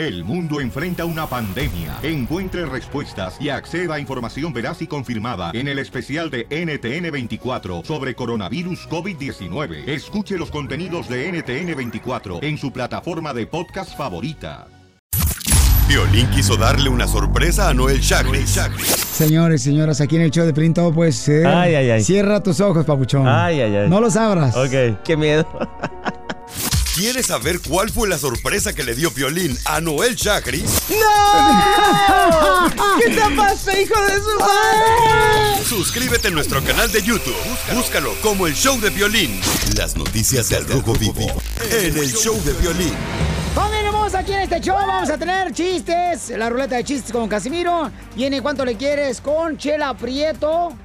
El mundo enfrenta una pandemia. Encuentre respuestas y acceda a información veraz y confirmada en el especial de NTN24 sobre coronavirus COVID-19. Escuche los contenidos de NTN24 en su plataforma de podcast favorita. Violín quiso darle una sorpresa a Noel Chagris. Señores, señoras, aquí en el show de Pelín todo puede ser. Ay, ay, ay. Cierra tus ojos, papuchón. Ay, ay, ay. No los abras. Ok, qué miedo. ¿Quieres saber cuál fue la sorpresa que le dio Violín a Noel Chagris? ¡No! ¿Qué te pasa, hijo de su madre? Suscríbete a nuestro canal de YouTube. Búscalo como el show de Violín. Las noticias del Rojo Vivo en el show de Violín. Aquí en este show. Vamos a tener chistes. La ruleta de chistes con Casimiro. Viene cuánto le quieres con Chela Prieto.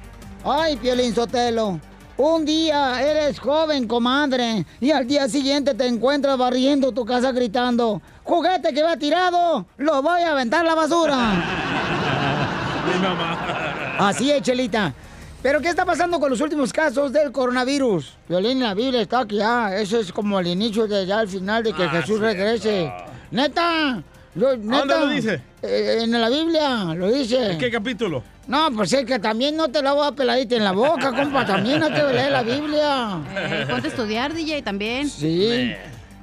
Ay, Piolín Sotelo. Un día eres joven, comadre, y al día siguiente te encuentras barriendo tu casa gritando: ¡Juguete que va tirado! ¡Lo voy a aventar a la basura! Mi mamá. Así es, Chelita. Pero, ¿qué está pasando con los últimos casos del coronavirus? Violín, la Biblia está que ya, eso es como el inicio de ya el final de que Ah, Jesús regrese. ¡Neta! Yo, neta, dónde lo dice? Eh, en la Biblia, lo dice. ¿En qué capítulo? No, pues es que también no te la voy a peladita en la boca, compa. También hay que leer la Biblia. Eh, ponte a estudiar, DJ, también. Sí.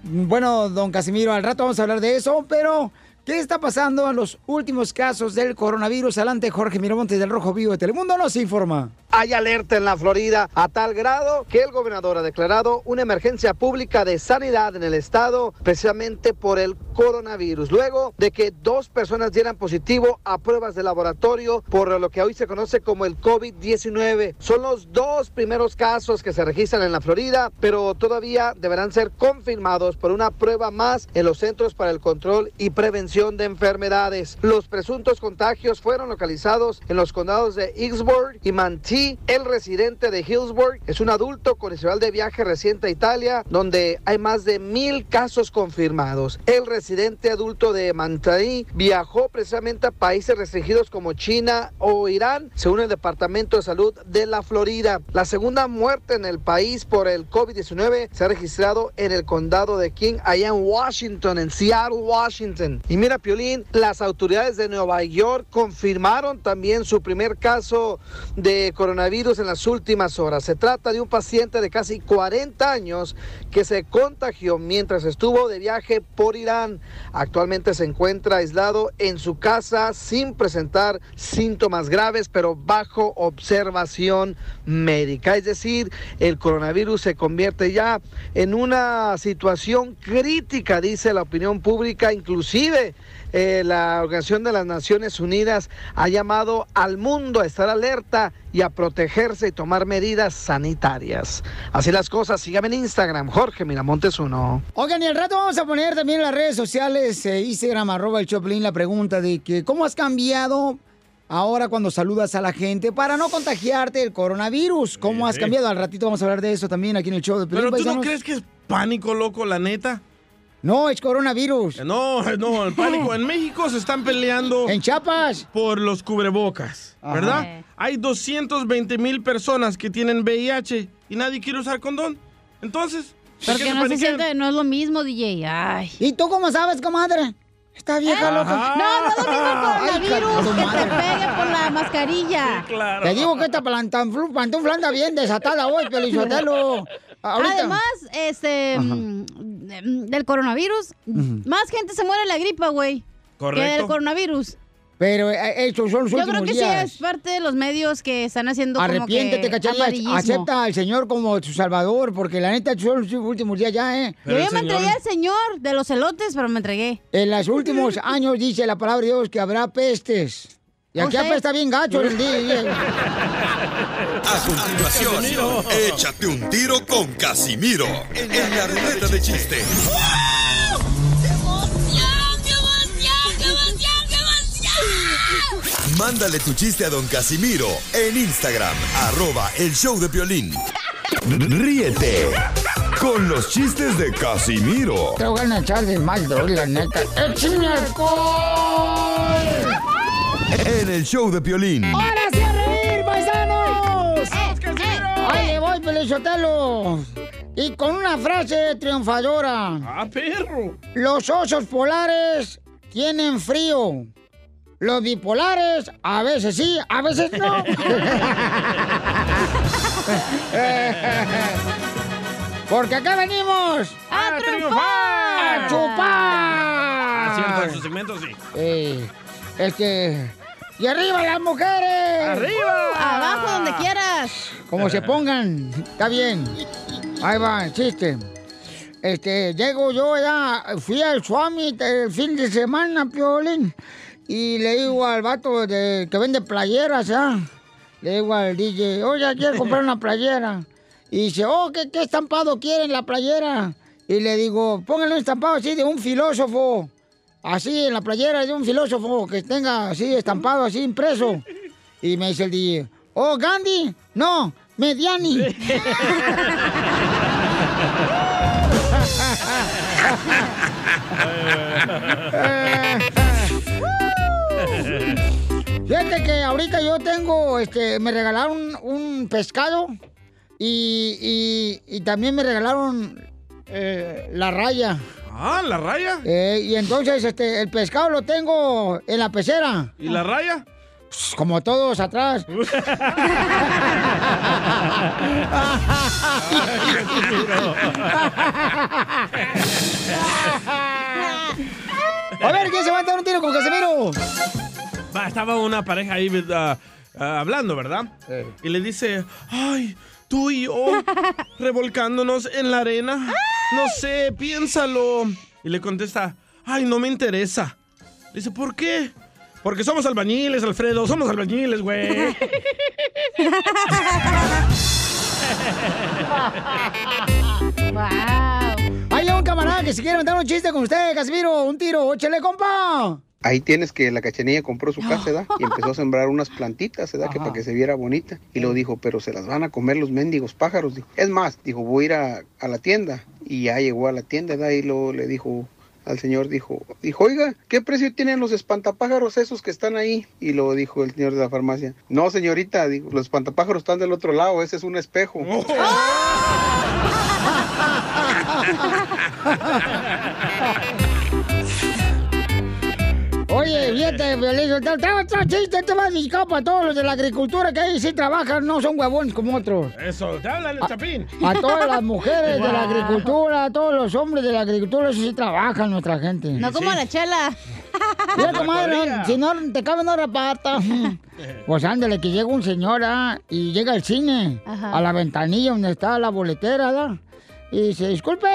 Bueno, don Casimiro, al rato vamos a hablar de eso, pero ¿qué está pasando en los últimos casos del coronavirus? Adelante, Jorge Miramontes del Rojo Vivo de Telemundo nos informa. Hay alerta en la Florida a tal grado que el gobernador ha declarado una emergencia pública de sanidad en el estado precisamente por el coronavirus, luego de que dos personas dieran positivo a pruebas de laboratorio por lo que hoy se conoce como el COVID-19. Son los dos primeros casos que se registran en la Florida, pero todavía deberán ser confirmados por una prueba más en los Centros para el Control y Prevención de Enfermedades. Los presuntos contagios fueron localizados en los condados de Hillsborough y Manti. El residente de Hillsborough es un adulto con historial de viaje reciente a Italia, donde hay más de mil casos confirmados. El residente adulto de Manti viajó precisamente a países restringidos como China o Irán, según el Departamento de Salud de la Florida. La segunda muerte en el país por el COVID-19 se ha registrado en el condado de King, allá en Washington, en Seattle, Washington. Y mira, Piolín, las autoridades de Nueva York confirmaron también su primer caso de coronavirus en las últimas horas. Se trata de un paciente de casi 40 años que se contagió mientras estuvo de viaje por Irán. Actualmente se encuentra aislado en su casa sin presentar síntomas graves, pero bajo observación médica. Es decir, el coronavirus se convierte ya en una situación crítica, dice la opinión pública, inclusive eh, la Organización de las Naciones Unidas ha llamado al mundo a estar alerta y a protegerse y tomar medidas sanitarias. Así las cosas, síganme en Instagram, Jorge Miramontes uno. Oigan, y al rato vamos a poner también en las redes sociales, eh, Instagram, arroba el Choplin, la pregunta de que cómo has cambiado ahora cuando saludas a la gente para no contagiarte el coronavirus. ¿Cómo has sí. cambiado? Al ratito vamos a hablar de eso también aquí en el show de Pelín Pero tú no crees que es pánico, loco, la neta. No, es coronavirus. No, no, el pánico. En México se están peleando. En Chiapas. Por los cubrebocas, Ajá. ¿verdad? Hay 220 mil personas que tienen VIH y nadie quiere usar condón. Entonces, ¿por qué Porque no se siente, no es lo mismo, DJ. Ay. ¿Y tú cómo sabes, comadre? Esta vieja ¿Eh? loca. No, no es lo mismo Ay, coronavirus que te pegue por la mascarilla. Te digo que esta pantufla anda bien desatada hoy, Pelizotelo. Ahorita. Además, este, mm, mm, del coronavirus, más gente se muere de la gripa, güey. Que Correcto. del coronavirus. Pero eh, estos son los Yo últimos creo que días. sí es parte de los medios que están haciendo Arrepiéntete, como que. Acepta al Señor como tu salvador, porque la neta son los últimos días ya, ¿eh? Yo ya me entregué al señor de los elotes, pero me entregué. En los últimos años dice la palabra de Dios que habrá pestes. Y aquí apesta bien gacho el día. A continuación, échate un tiro con Casimiro en la ruleta de chiste. Mándale tu chiste a don Casimiro en Instagram, arroba el show de violín. Ríete con los chistes de Casimiro Te voy a echar de mal, la neta. ¡Échame alcohol! en el show de violín. ¡Ahora sí Y con una frase triunfadora. ¡Ah, perro! Los osos polares tienen frío. Los bipolares, a veces sí, a veces no. Porque acá venimos ¡A triunfar! a chupar. Ah, cierto, en su segmento sí. Eh, este. ¡Y arriba las mujeres! ¡Arriba! Abajo, donde quieras. Como se pongan, está bien. Ahí va, el chiste. Este, llego yo ya, fui al Swami el fin de semana, Piolín, y le digo al vato de, que vende playeras, ¿ya? Le digo al DJ, oye, quiero comprar una playera. Y dice, oh, ¿qué, qué estampado quieren la playera? Y le digo, pónganle un estampado así de un filósofo. Así en la playera de un filósofo que tenga así estampado, así impreso. Y me dice el DJ, oh, Gandhi, no, Mediani. Fíjate que ahorita yo tengo, este, me regalaron un pescado y, y- y también me regalaron eh, la raya. Ah, la raya. Eh, y entonces, este, el pescado lo tengo en la pecera. ¿Y la raya? Pues, Como todos atrás. A ver, ¿quién se va a dar un tiro con Casemiro? Va, estaba una pareja ahí ah, ah, hablando, ¿verdad? Y le dice, ay, tú y yo revolcándonos en la arena. No sé, piénsalo. Y le contesta, ay, no me interesa. Le dice, ¿por qué? Porque somos albañiles, Alfredo, somos albañiles, güey. Wow. Un camarada que se quiere mandar un chiste con usted, Casimiro. Un tiro, échale, compa. Ahí tienes que la cachanilla compró su casa, ¿verdad? Y empezó a sembrar unas plantitas, ¿verdad? Que para que se viera bonita. Y luego dijo, pero se las van a comer los mendigos pájaros. Dijo, es más, dijo, voy a ir a, a la tienda. Y ya llegó a la tienda, ¿verdad? Y luego le dijo al señor, dijo, dijo, oiga, ¿qué precio tienen los espantapájaros esos que están ahí? Y luego dijo el señor de la farmacia, no, señorita, dijo, los espantapájaros están del otro lado, ese es un espejo. Oye, fíjate, Violín, otro chiste, este va dedicado para todos los de la agricultura que ahí sí trabajan, no son huevones como otros. Eso, te hablan el chapín. A todas las mujeres de la agricultura, a todos los hombres de la agricultura, eso sí trabajan nuestra gente. No como la chela. Mira, comadre, si no te cabe una rapata. Pues ándale, que llega un señor ah, y llega al cine, Ajá. a la ventanilla donde está la boletera, ¿da? Y dice, disculpe,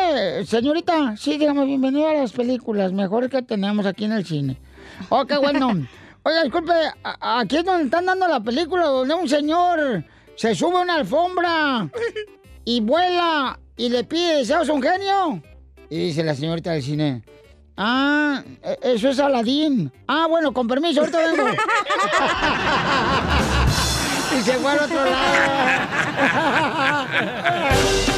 señorita, sí, dígame, bienvenido a las películas mejores que tenemos aquí en el cine. Oh, qué bueno. Oiga, disculpe, aquí es donde están dando la película, donde un señor se sube a una alfombra y vuela y le pide deseos a un genio. Y dice la señorita del cine, ah, e- eso es Aladín. Ah, bueno, con permiso, ahorita vengo. y se fue al otro lado.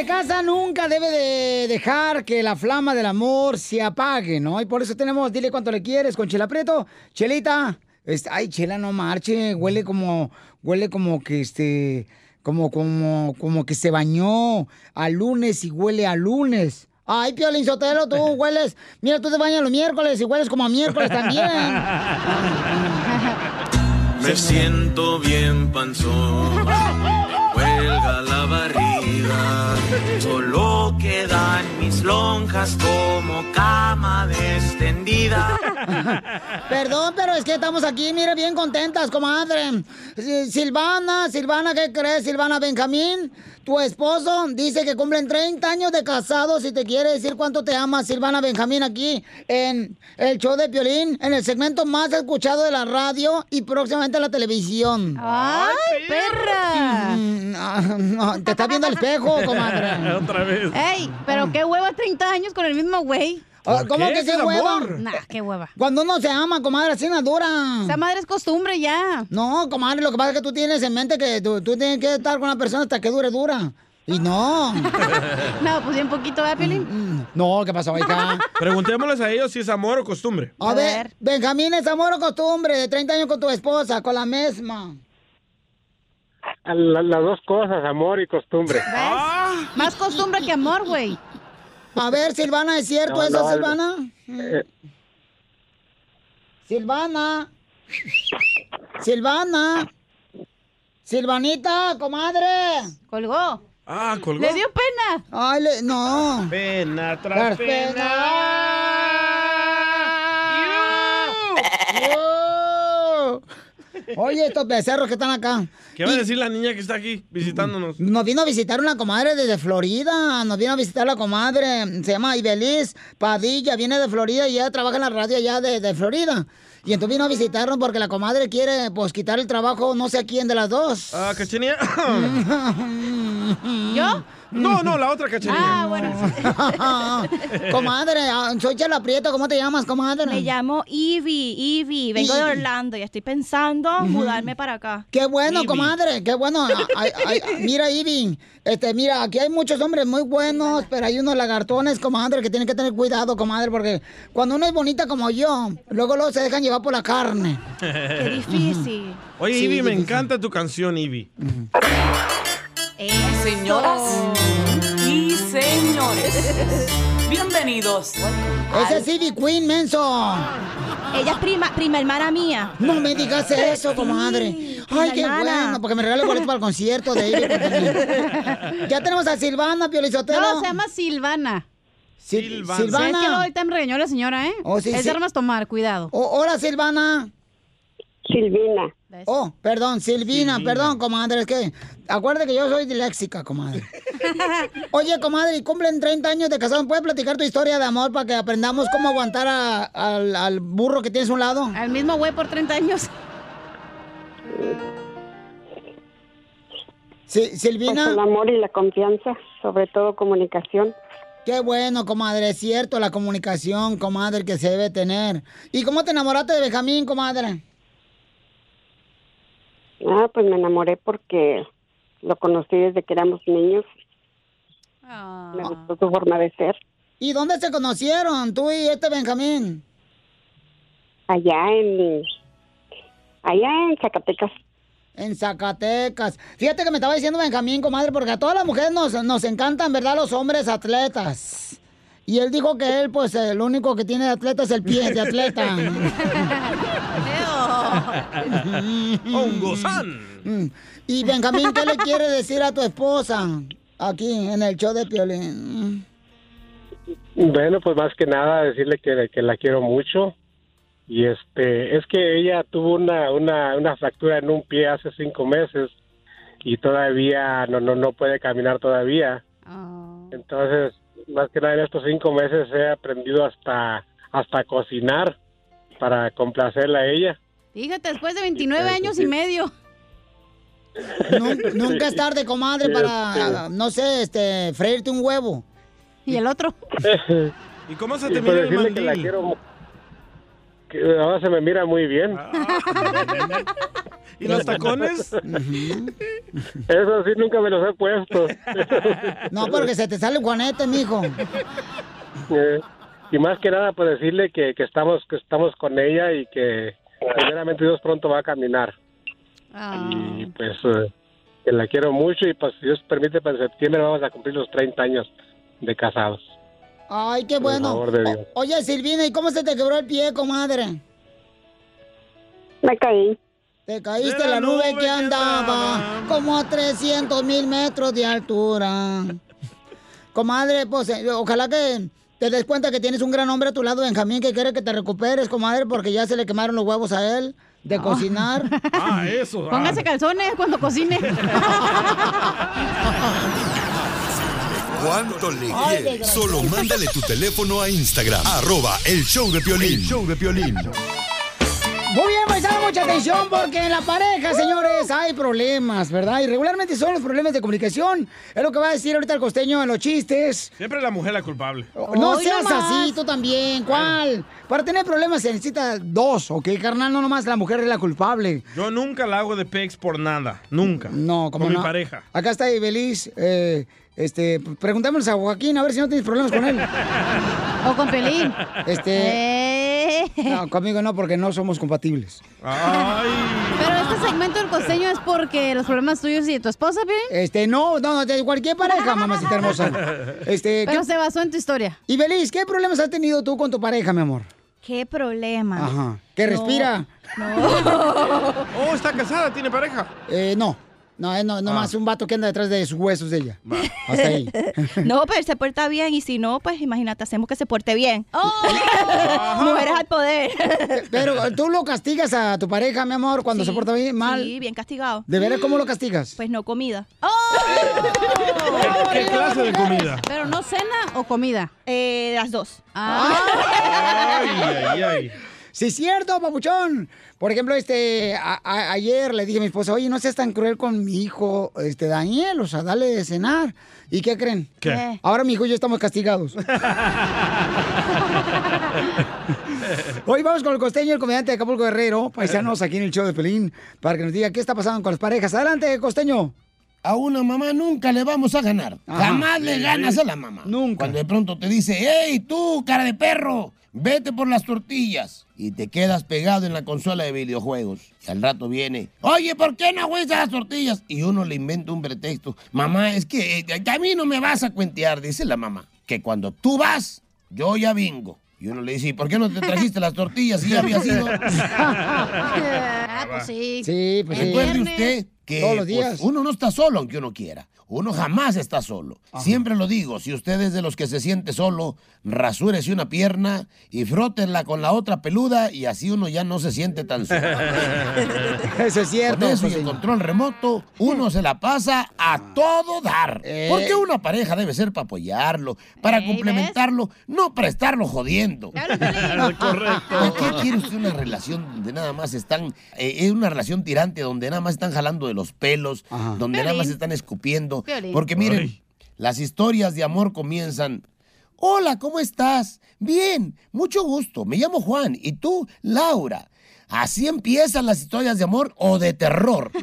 se casa nunca debe de dejar que la flama del amor se apague, ¿no? Y por eso tenemos, dile cuánto le quieres con Chela Prieto. Chelita, este, ay, Chela, no marche, huele como, huele como que este, como, como, como que se bañó a lunes y huele a lunes. Ay, Piolín Sotelo, tú hueles, mira, tú te bañas los miércoles y hueles como a miércoles también. Me siento bien panzón, huelga la barriga, solo quedan mis lonjas como cama extendida. Perdón, pero es que estamos aquí, mira, bien contentas, comadre. Si- Silvana, Silvana, ¿qué crees? Silvana Benjamín, tu esposo dice que cumplen 30 años de casados y te quiere decir cuánto te ama Silvana Benjamín aquí en el show de Piolín, en el segmento más escuchado de la radio y próximamente la televisión. ¡Ay, perra! Mm, no, no, te estás viendo al espejo, comadre. Otra vez. ¡Ey! Pero qué hueva 30 años con el mismo güey. ¿Por ¿Cómo qué? que qué hueva? amor. Nah, qué hueva. Cuando uno se ama, comadre, así no dura. Esa madre es costumbre ya. No, comadre, lo que pasa es que tú tienes en mente que tú, tú tienes que estar con una persona hasta que dure dura. Y no. no, pues bien poquito, ¿verdad, Piolín? No, ¿qué pasó, hija? Preguntémosles a ellos si es amor o costumbre. A, ver, Benjamín, ¿es amor o costumbre? De 30 años con tu esposa, con la misma. La- las dos cosas, amor y costumbre. ¿Ves? Más costumbre que amor, güey. A ver, Silvana, ¿es cierto No, eso, no, Silvana? Eh, Silvana. Silvana. Silvanita, comadre. Colgó. Ah, colgó. Le dio pena. Ay, le- no. Pena tras Tras pena. Oye, estos becerros que están acá. ¿Qué va a decir la niña que está aquí visitándonos? Nos vino a visitar una comadre desde Florida. Nos vino a visitar la comadre. Se llama Ibeliz Padilla. Viene de Florida y ella trabaja en la radio allá de, de Florida. Y entonces vino a visitarnos porque la comadre quiere, pues, quitar el trabajo no sé a quién de las dos. Ah, cachenía. ¿Yo? No, no, la otra cachenía. Ah, bueno. comadre, ah, soy Chela Prieto. ¿Cómo te llamas, comadre? Me llamo Ivy, Ivy. Vengo de Orlando y estoy pensando mudarme para acá. Qué bueno, Ivy. comadre, qué bueno. Ay, ay, ay, mira, Ivy, este, mira, aquí hay muchos hombres muy buenos, pero hay unos lagartones, comadre, que tienen que tener cuidado, comadre, porque cuando uno es bonita como yo, luego luego se dejan llevar por la carne. Qué difícil. Oye, Sí, Ivy, me difícil. encanta tu canción, Ivy. Señoras y señores, bienvenidos. Ese es Ivy Queen, menso. Ella es prima, prima hermana mía. No me digas eso, comadre. prima Ay, qué hermana. bueno, porque me regale boleto para el concierto de Ivy. porque- Ya tenemos a Silvana, Piolizotelo. No, se llama Silvana. Silvana. ¿Sabes que luego ahorita me regañó la señora, eh? Oh, sí, es sí. de armas tomar, cuidado. Oh, hola, Silvana. Silvina. Oh, perdón, Silvina, perdón, comadre, es que acuérdate que yo soy disléxica, comadre. Oye, comadre, y cumplen 30 años de casado, ¿puedes platicar tu historia de amor para que aprendamos cómo aguantar a- al, al burro que tienes a un lado? Al mismo güey por 30 años. Sí, Silvina. Pues el amor y la confianza, sobre todo comunicación. Qué bueno, comadre, es cierto, la comunicación, comadre, que se debe tener. ¿Y cómo te enamoraste de Benjamín, comadre? Ah, pues me enamoré porque lo conocí desde que éramos niños. Me gustó su forma de ser. ¿Y dónde se conocieron, tú y este Benjamín? Allá en... Allá en Zacatecas. En Zacatecas. Fíjate que me estaba diciendo Benjamín, comadre, porque a todas las mujeres nos, nos encantan, ¿verdad? Los hombres atletas. Y él dijo que él, pues, el único que tiene de atleta es el pie de atleta. Un gozán. Mm. Y Benjamín, ¿qué le quiere decir a tu esposa aquí en el show de Piolín? Bueno, pues más que nada decirle que, que la quiero mucho. Y este, es que ella tuvo una, una, una fractura en un pie hace cinco meses y todavía no, no, no puede caminar todavía. Entonces, más que nada en estos cinco meses he aprendido hasta, hasta cocinar para complacerla a ella. Fíjate, después de 29 años y medio. Nun- Nunca es tarde, comadre, para, no sé, este, freírte un huevo. ¿Y el otro? ¿Y cómo se te mira el decirle que la mandil? quiero que ahora se me mira muy bien. ¿Y los tacones? Eso sí, nunca me los he puesto. No, porque se te sale un juanete, mijo. Eh, y más que nada, pues decirle que, que estamos que estamos con ella y que primeramente Dios pronto va a caminar. Y pues eh, que la quiero mucho y pues si Dios permite, pues en septiembre vamos a cumplir los 30 años de casados. Ay, qué Por bueno. favor de Dios. O- oye, Silvina, ¿y cómo se te quebró el pie, comadre? Me caí. Te caíste en la nube que andaba como a 300 mil metros de altura. Comadre, pues eh, ojalá que te des cuenta que tienes un gran hombre a tu lado, Benjamín, que quiere que te recuperes, comadre, porque ya se le quemaron los huevos a él de cocinar. Ah, eso. ah. Póngase calzones cuando cocine. ¿Cuánto le quieres? Solo mándale tu teléfono a Instagram. Arroba el show de Piolín. El show de Piolín. Muy bien, paisano, mucha atención porque en la pareja, señores, hay problemas, ¿verdad? Y regularmente son los problemas de comunicación. Es lo que va a decir ahorita el costeño en los chistes. Siempre la mujer la culpable. No seas así, tú también. ¿Cuál? Para tener problemas se necesita dos, ¿ok, carnal? No nomás la mujer es la culpable. Yo nunca la hago de pex por nada. Nunca. No, como Con no. mi pareja. Acá está Ibeliz. Eh, este, preguntémosle a Joaquín a ver si no tienes problemas con él. O con Pelín. Este. No, conmigo no, porque no somos compatibles. Pero este segmento del costeño es porque los problemas tuyos y de tu esposa, Pelín. Este, no, no, no, de cualquier pareja, mamacita hermosa. Este, Pero ¿qué- se basó en tu historia. Y Belis, ¿qué problemas has tenido tú con tu pareja, mi amor? ¿Qué problema? Ajá. ¿Que respira? Oh, está casada, tiene pareja. Eh, no. No, es no, nomás un vato que anda detrás de sus huesos de ella. Hasta ahí. No, pero él se porta bien y si no, pues imagínate, hacemos que se porte bien. Mujeres al poder. Pero tú lo castigas a tu pareja, mi amor, cuando se porta bien, mal. Sí, bien castigado. ¿De veras cómo lo castigas? Pues no comida. ¿Qué clase de comida? Pero no cena o comida. Eh, las dos. Ah. Ay, ay, ay. Sí, es cierto, papuchón. Por ejemplo, este, a- a- ayer le dije a mi esposa, oye, no seas tan cruel con mi hijo, este, Daniel, o sea, dale de cenar. ¿Y qué creen? ¿Qué? Ahora mi hijo y yo estamos castigados. Hoy vamos con el costeño, el comediante de Acapulco Guerrero, paisanos aquí en el show de Pelín, para que nos diga qué está pasando con las parejas. Adelante, costeño. A una mamá nunca le vamos a ganar. Ajá. Jamás le ganas sí. a la mamá. Nunca. Cuando de pronto te dice, hey, tú, cara de perro, vete por las tortillas. Y te quedas pegado en la consola de videojuegos. Y al rato viene, oye, ¿por qué no huesas las tortillas? Y uno le inventa un pretexto. Mamá, es que eh, a mí no me vas a cuentear, dice la mamá. Que cuando tú vas, yo ya vengo. Y uno le dice, ¿y por qué no te trajiste las tortillas si ya había sido? Ah, pues sí. Sí, pues sí. Recuerde usted que Todos los pues, días. uno no está solo aunque uno quiera. Uno jamás está solo. Siempre lo digo, si usted es de los que se siente solo, rasúrese una pierna y frótenla con la otra peluda y así uno ya no se siente tan solo. Eso es cierto. Con eso y el control remoto, uno se la pasa a todo dar. Eh. Porque una pareja debe ser para apoyarlo, para complementarlo, no para estarlo jodiendo. ¿Por qué quiere usted una relación donde nada más están, eh, es una relación tirante donde nada más están jalando de los pelos, donde nada más están escupiendo? Piolín. Porque miren, Ay. las historias de amor comienzan. Hola, ¿cómo estás? Bien, mucho gusto. Me llamo Juan. ¿Y tú, Laura? Así empiezan las historias de amor o de terror.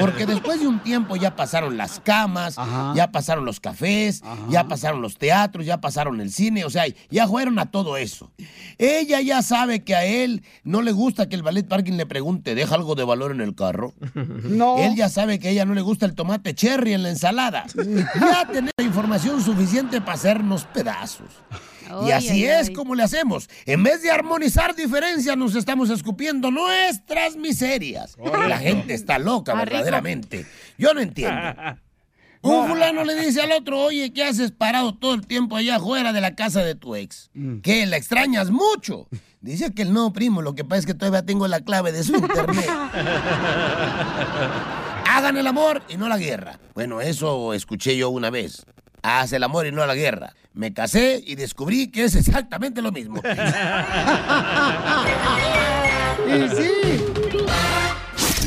Porque después de un tiempo ya pasaron las camas, ya pasaron los cafés, ya pasaron los teatros, ya pasaron el cine, o sea, ya fueron a todo eso. Ella ya sabe que a él no le gusta que el ballet parking le pregunte, ¿deja algo de valor en el carro? No. Él ya sabe que a ella no le gusta el tomate cherry en la ensalada. Ya tener la información suficiente para hacernos pedazos. Y así es como le hacemos. En vez de armonizar diferencias, nos estamos escupiendo nuestras miserias. La gente está loca, Ah, rico. verdaderamente. Yo no entiendo. Un fulano le dice al otro, oye, ¿qué haces parado todo el tiempo allá afuera de la casa de tu ex? ¿Qué? ¿La extrañas mucho? Dice que el no, primo, lo que pasa es que todavía tengo la clave de su internet. Hagan el amor y no la guerra. Bueno, eso escuché yo una vez. Haz el amor y no la guerra. Me casé y descubrí que es exactamente lo mismo. Y sí.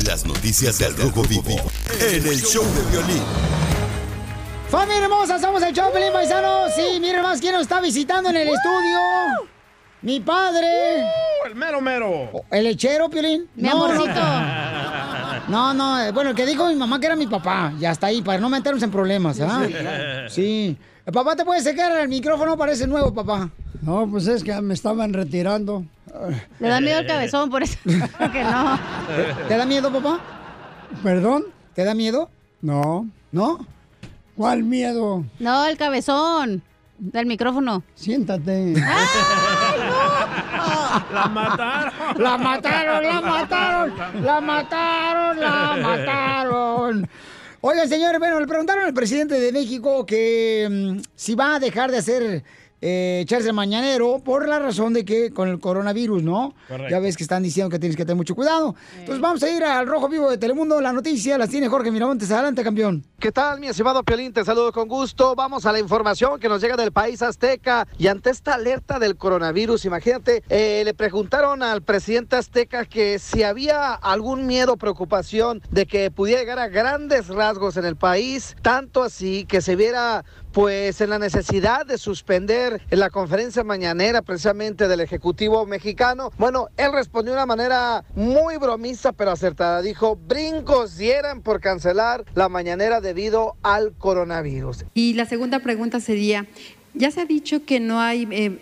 Las noticias del Rojo Vivo en el show de violín. Familia hermosa, somos el Choplin Paisano. Sí, miren más quién nos está visitando en el estudio. Mi padre. el mero mero. ¿El lechero, Piolín? Mi amorcito. No, no, eh, bueno, el que dijo mi mamá que era mi papá. Ya está ahí, para no meternos en problemas, ¿ah? Sí, claro. Sí. Papá, ¿te puedes secar el micrófono? Parece nuevo, papá. No, pues es que me estaban retirando. Le da miedo el cabezón, por eso que no. ¿Te, te da miedo, papá? ¿Perdón? ¿Te da miedo? No. ¿No? ¿Cuál miedo? No, el cabezón del micrófono. Siéntate. La mataron. La mataron, la mataron, la mataron, la mataron. Oigan, señores, bueno, le preguntaron al presidente de México que mm, si va a dejar de hacer eh, echarse el mañanero por la razón de que con el coronavirus, ¿no? Correcto. Ya ves que están diciendo que tienes que tener mucho cuidado. Entonces vamos a ir al Rojo Vivo de Telemundo. La noticia las tiene Jorge Miramontes. Adelante, campeón. ¿Qué tal, mi estimado Piolín? Te saludo con gusto. Vamos a la información que nos llega del país azteca. Y ante esta alerta del coronavirus, imagínate, eh, le preguntaron al presidente azteca que si había algún miedo preocupación de que pudiera llegar a grandes rasgos en el país, tanto así que se viera pues en la necesidad de suspender la conferencia mañanera precisamente del Ejecutivo mexicano. Bueno, él respondió de una manera muy bromista pero acertada. Dijo, brincos dieran por cancelar la mañanera debido al coronavirus. Y la segunda pregunta sería, ya se ha dicho que no hay eh,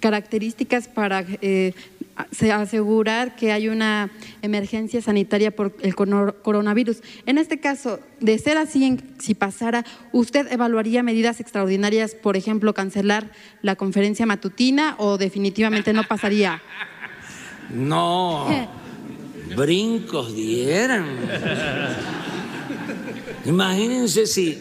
características para eh, asegurar que hay una emergencia sanitaria por el coronavirus. En este caso, de ser así, si pasara, ¿usted evaluaría medidas extraordinarias, por ejemplo, cancelar la conferencia matutina o definitivamente no pasaría? No, brincos dieran. Imagínense si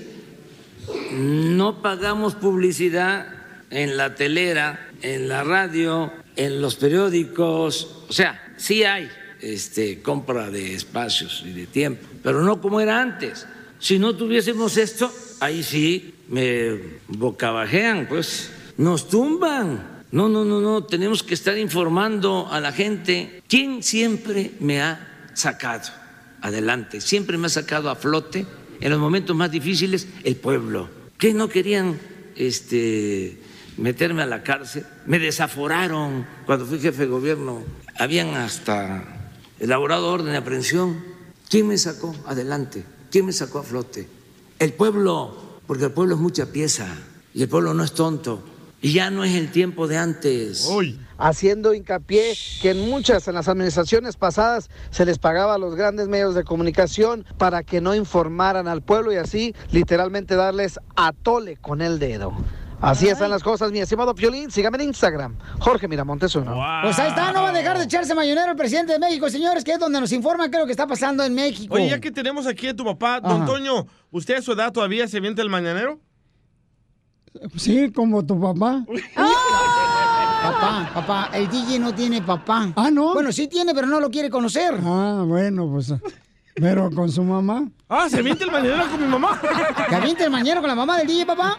no pagamos publicidad en la telera, en la radio, en los periódicos. O sea, sí hay este, compra de espacios y de tiempo, pero no como era antes. Si no tuviésemos esto, ahí sí me bocabajean, pues nos tumban. No, no, no, no, tenemos que estar informando a la gente. ¿Quién siempre me ha sacado adelante? Siempre me ha sacado a flote en los momentos más difíciles el pueblo. que no querían este, meterme a la cárcel? Me desaforaron cuando fui jefe de gobierno. Habían hasta elaborado orden de aprehensión. ¿Quién me sacó adelante? ¿Quién me sacó a flote? El pueblo, porque el pueblo es mucha pieza y el pueblo no es tonto. Y ya no es el tiempo de antes. haciendo hincapié que en muchas, en las administraciones pasadas, se les pagaba a los grandes medios de comunicación para que no informaran al pueblo y así literalmente darles a tole con el dedo. Así están las cosas, mi estimado Piolín. Sígame en Instagram, Jorge Miramontes uno. Pues ahí está, no va a dejar de echarse mayonero el presidente de México, señores, que es donde nos informan qué es lo que está pasando en México. Oye, ya que tenemos aquí a tu papá, don. Toño, ¿usted a su edad todavía se avienta el mañanero? Sí, como tu papá. Papá, papá, el DJ no tiene papá. Ah, ¿no? Bueno, sí tiene, pero no lo quiere conocer. Ah, bueno, pues. Pero con su mamá. Ah, se avienta el mañanero con mi mamá. ¿Que avienta el mañanero con la mamá del DJ, papá?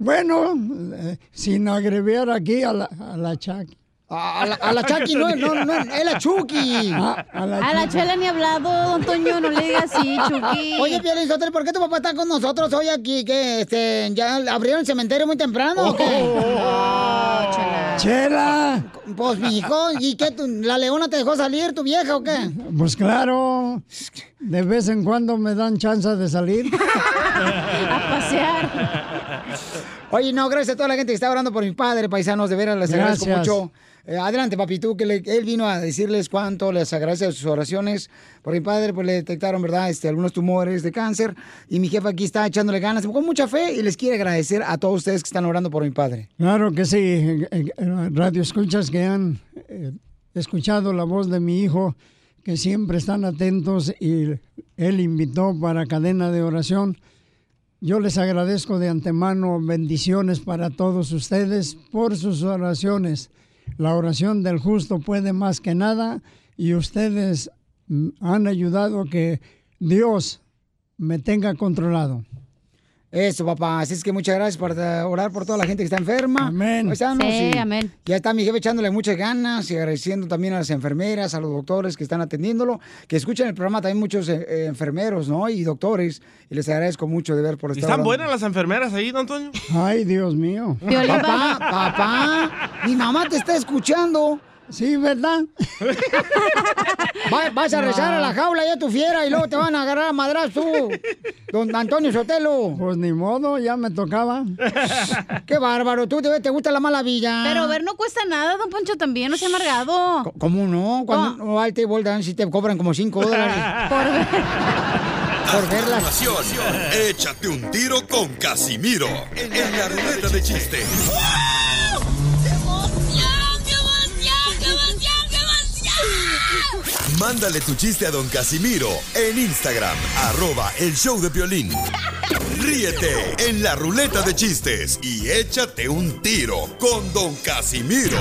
Bueno, eh, sin agreviar aquí a la, a la Chucky. A la, a la Chucky, no, no, no, es la Chucky. Ah, a la A la chela ni hablado, don Toño, no le digas así, Chucky. Oye, Piolín Sotelo, ¿por qué tu papá está con nosotros hoy aquí? ¿Qué, este, ya abrieron el cementerio muy temprano o qué? Oh. ¡Chela! Pues, mi hijo, ¿y qué? tu- ¿La leona te dejó salir, tu vieja o qué? Pues claro, de vez en cuando me dan chance de salir. A pasear. Oye, no, gracias a toda la gente que está orando por mi padre, paisanos, de veras les agradezco Gracias. mucho. Eh, adelante, papi, tú, que le- él vino a decirles cuánto les agradece sus oraciones. Por mi padre, pues le detectaron, ¿verdad?, este, algunos tumores de cáncer. Y mi jefa aquí está echándole ganas con mucha fe y les quiere agradecer a todos ustedes que están orando por mi padre. Claro que sí, radio escuchas que han eh, escuchado la voz de mi hijo, que siempre están atentos y él invitó para cadena de oración. Yo les agradezco de antemano bendiciones para todos ustedes por sus oraciones. La oración del justo puede más que nada y ustedes mm, han ayudado que Dios me tenga controlado. Eso, papá. Así es que muchas gracias por eh, orar por toda la gente que está enferma. Amén. Sí, amén. Ya está mi jefe echándole muchas ganas y agradeciendo también a las enfermeras, a los doctores que están atendiéndolo, que escuchan el programa también muchos eh, eh, enfermeros, ¿no? Y doctores. Y les agradezco mucho de ver por ¿Y estar están orando. buenas las enfermeras ahí, don Toño? Ay, Dios mío. Papá, papá, mi mamá te está escuchando. Sí, ¿verdad? Va- vas a rezar a la jaula ya tu fiera y luego te van a agarrar a madraz tú, don Antonio Sotelo. Pues ni modo, ya me tocaba. Qué bárbaro, tú te, te gusta la mala villa. Pero ver no cuesta nada, don Poncho, también, no se ha amargado. ¿Cómo no? Cuando no al table dance sí te cobran como 5 dólares. Por ver. Por verla. Continuación, échate un tiro con Casimiro en la ruleta de chiste. Mándale tu chiste a don Casimiro en Instagram, arroba el show de violín. Ríete en la ruleta de chistes y échate un tiro con don Casimiro.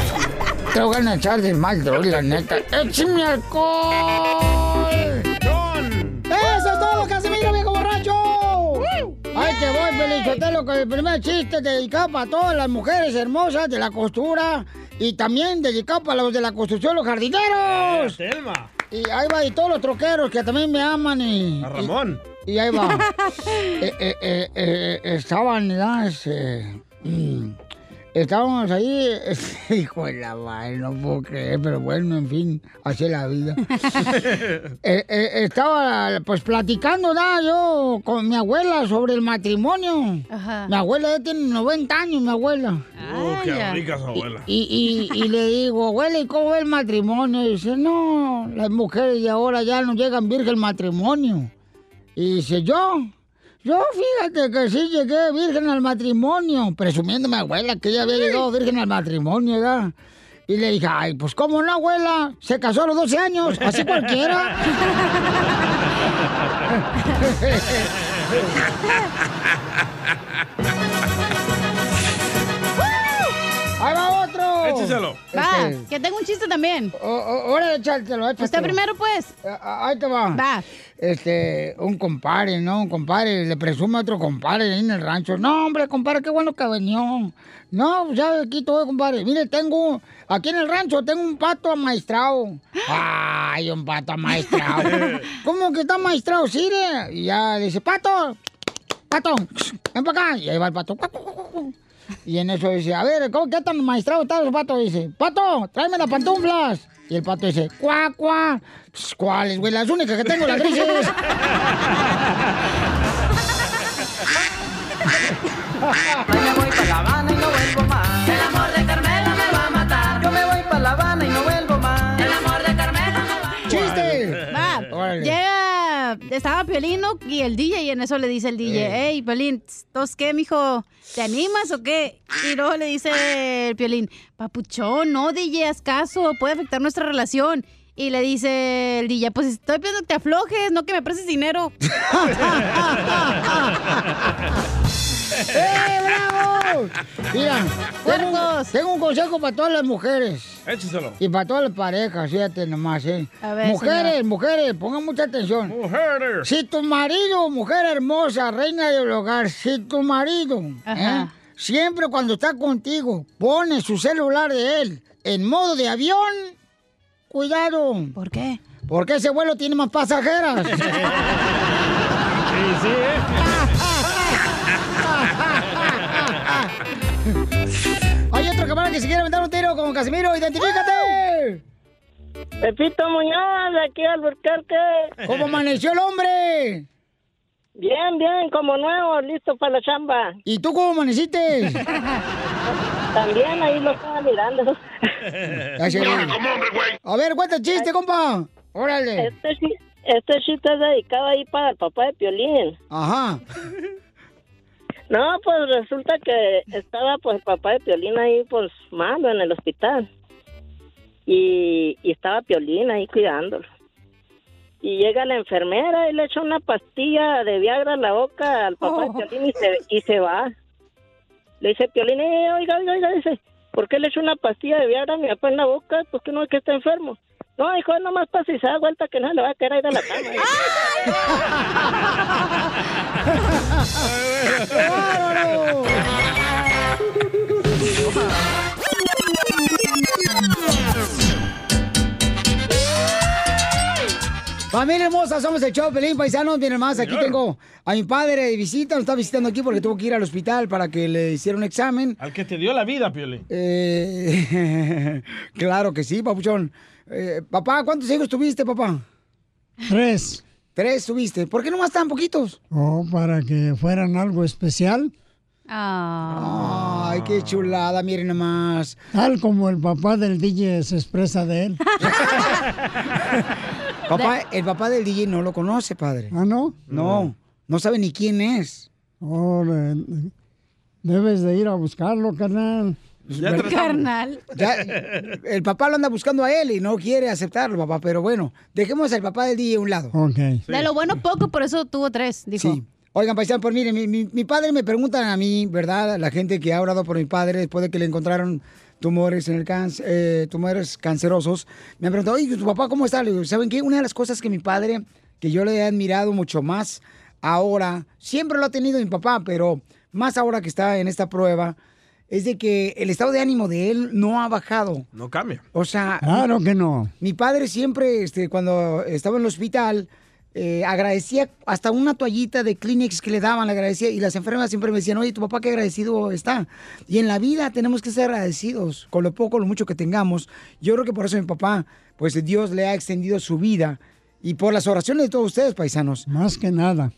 Te voy a echar de mal, droga, la neta. ¡Échame alcohol! ¡Eso es todo, Casimiro, viejo borracho! Sotelo, con el primer chiste dedicado para todas las mujeres hermosas de la costura y también dedicado para los de la construcción, los jardineros. Telma. Y ahí va, y todos los troqueros que también me aman y... A Ramón. Y, y ahí va. Eh, eh, eh, eh, estaban, ya, este, mm, estábamos ahí, hijo de la madre, no puedo creer, pero bueno, en fin, así es la vida. Eh, eh, estaba, pues, platicando, ¿no? Yo con mi abuela sobre el matrimonio. Mi abuela ya tiene 90 años, mi abuela. Oh, qué rica su abuela. Y, y, y le digo, abuela, ¿y cómo es el matrimonio? Y dice, no, las mujeres de ahora ya no llegan virgen al matrimonio. Y dice, yo, yo fíjate que sí llegué virgen al matrimonio, presumiendo a mi abuela que ella había llegado virgen al matrimonio, ¿verdad? Y le dije, ay, pues cómo no, abuela, se casó a los 12 años, así cualquiera. Écheselo. Va, Este, que tengo un chiste también. Órale, échatelo, échatelo. Usted primero, pues. Ah, Ahí te va. Va. Este, un compadre, ¿no? Un compadre, le presume a otro compadre ahí en el rancho. No, hombre, compadre, qué bueno que venió. No, ya aquí todo, compadre. Mire, tengo, aquí en el rancho tengo un pato amaestrado. Ay, un pato amaestrado. ¿Cómo que está amaestrado? Sí, le. Y ya dice, pato, pato, ven para acá. Y ahí va el pato. Y en eso dice, a ver, ¿cómo, ¿qué tan maestrado está el pato? Dice, pato, tráeme las pantuflas. Y el pato dice, cuá, cuá. ¿Cuáles, güey? Las únicas que tengo, las grises. Hoy me voy Estaba Piolino y el DJ, y en eso le dice el DJ, hey, Piolín, ¿tos qué, mijo? ¿Te animas o qué? Y luego le dice el Piolín, papuchón, no, DJ, haz caso, puede afectar nuestra relación. Y le dice el DJ, pues estoy pidiendo que te aflojes, no que me prestes dinero. ¡Eh, bravo! Mira, tengo un, tengo un consejo para todas las mujeres. Écheselo. Y para todas las parejas, fíjate nomás, ¿eh? A ver, mujeres, señor. mujeres, pongan mucha atención. Mujeres. Si tu marido, mujer hermosa, reina del hogar, si tu marido, ¿eh? siempre cuando está contigo, pone su celular de él en modo de avión, cuidado. ¿Por qué? Porque ese vuelo tiene más pasajeras. Sí, sí, ¿eh? Camarada que se quiere aventar un tiro con Casimiro, identifícate. Pepito Muñoz, de aquí al Burquerque. ¿Cómo amaneció el hombre? Bien, bien, como nuevo, listo para la chamba. ¿Y tú cómo amaneciste? También ahí lo estaba mirando. A ver, cuenta el chiste, compa. Órale. Este, este chiste es dedicado ahí para el papá de Piolín. Ajá. No, pues resulta que estaba pues el papá de Piolín ahí pues malo en el hospital. Y, y estaba Piolín ahí cuidándolo. Y llega la enfermera y le echa una pastilla de Viagra en la boca al papá de Piolín y se, y se va. Le dice Piolín, eh, oiga, oiga, oiga, dice, ¿por qué le echa una pastilla de Viagra a mi papá en la boca? Pues que no es que está enfermo. No, hijo, nomás pasa y se da vuelta que no le va a caer ahí de la cama. Familia hermosa, somos el show Pelín Paisanos. Miren más, aquí Señor. tengo a mi padre de visita. Nos está visitando aquí porque tuvo que ir al hospital para que le hiciera un examen. Al que te dio la vida, Piolín. Eh, claro que sí, papuchón. Eh, papá, ¿cuántos hijos tuviste, papá? Tres. Tres tuviste. ¿Por qué nomás tan poquitos? Oh, para que fueran algo especial. Ay, qué chulada, miren nomás. Tal como el papá del DJ se expresa de él. Papá, el papá del DJ no lo conoce, padre. ¿Ah, no? No, no sabe ni quién es. Oh, debes de ir a buscarlo, carnal. Carnal. Ya, el papá lo anda buscando a él y no quiere aceptarlo, papá. Pero bueno, dejemos al papá del DJ a un lado. Ok. De lo bueno poco, por eso tuvo tres, dijo. Sí. Oigan, paisano, pues miren, mi, mi- mi padre me preguntan a mí, ¿verdad? La gente que ha orado por mi padre después de que le encontraron tumores en el cáncer, eh, tumores cancerosos, me han preguntado, oye, ¿tu papá cómo está? Le digo, ¿saben qué? Una de las cosas que mi padre, que yo le he admirado mucho más ahora, siempre lo ha tenido mi papá, pero más ahora que está en esta prueba, es de que el estado de ánimo de él no ha bajado. No cambia. O sea, Claro que no. mi padre siempre, este, cuando estaba en el hospital, eh, agradecía hasta una toallita de Kleenex que le daban, le agradecía. Y las enfermeras siempre me decían, oye, tu papá qué agradecido está. Y en la vida tenemos que ser agradecidos con lo poco, lo mucho que tengamos. Yo creo que por eso mi papá, pues Dios le ha extendido su vida. Y por las oraciones de todos ustedes, paisanos. Más que nada.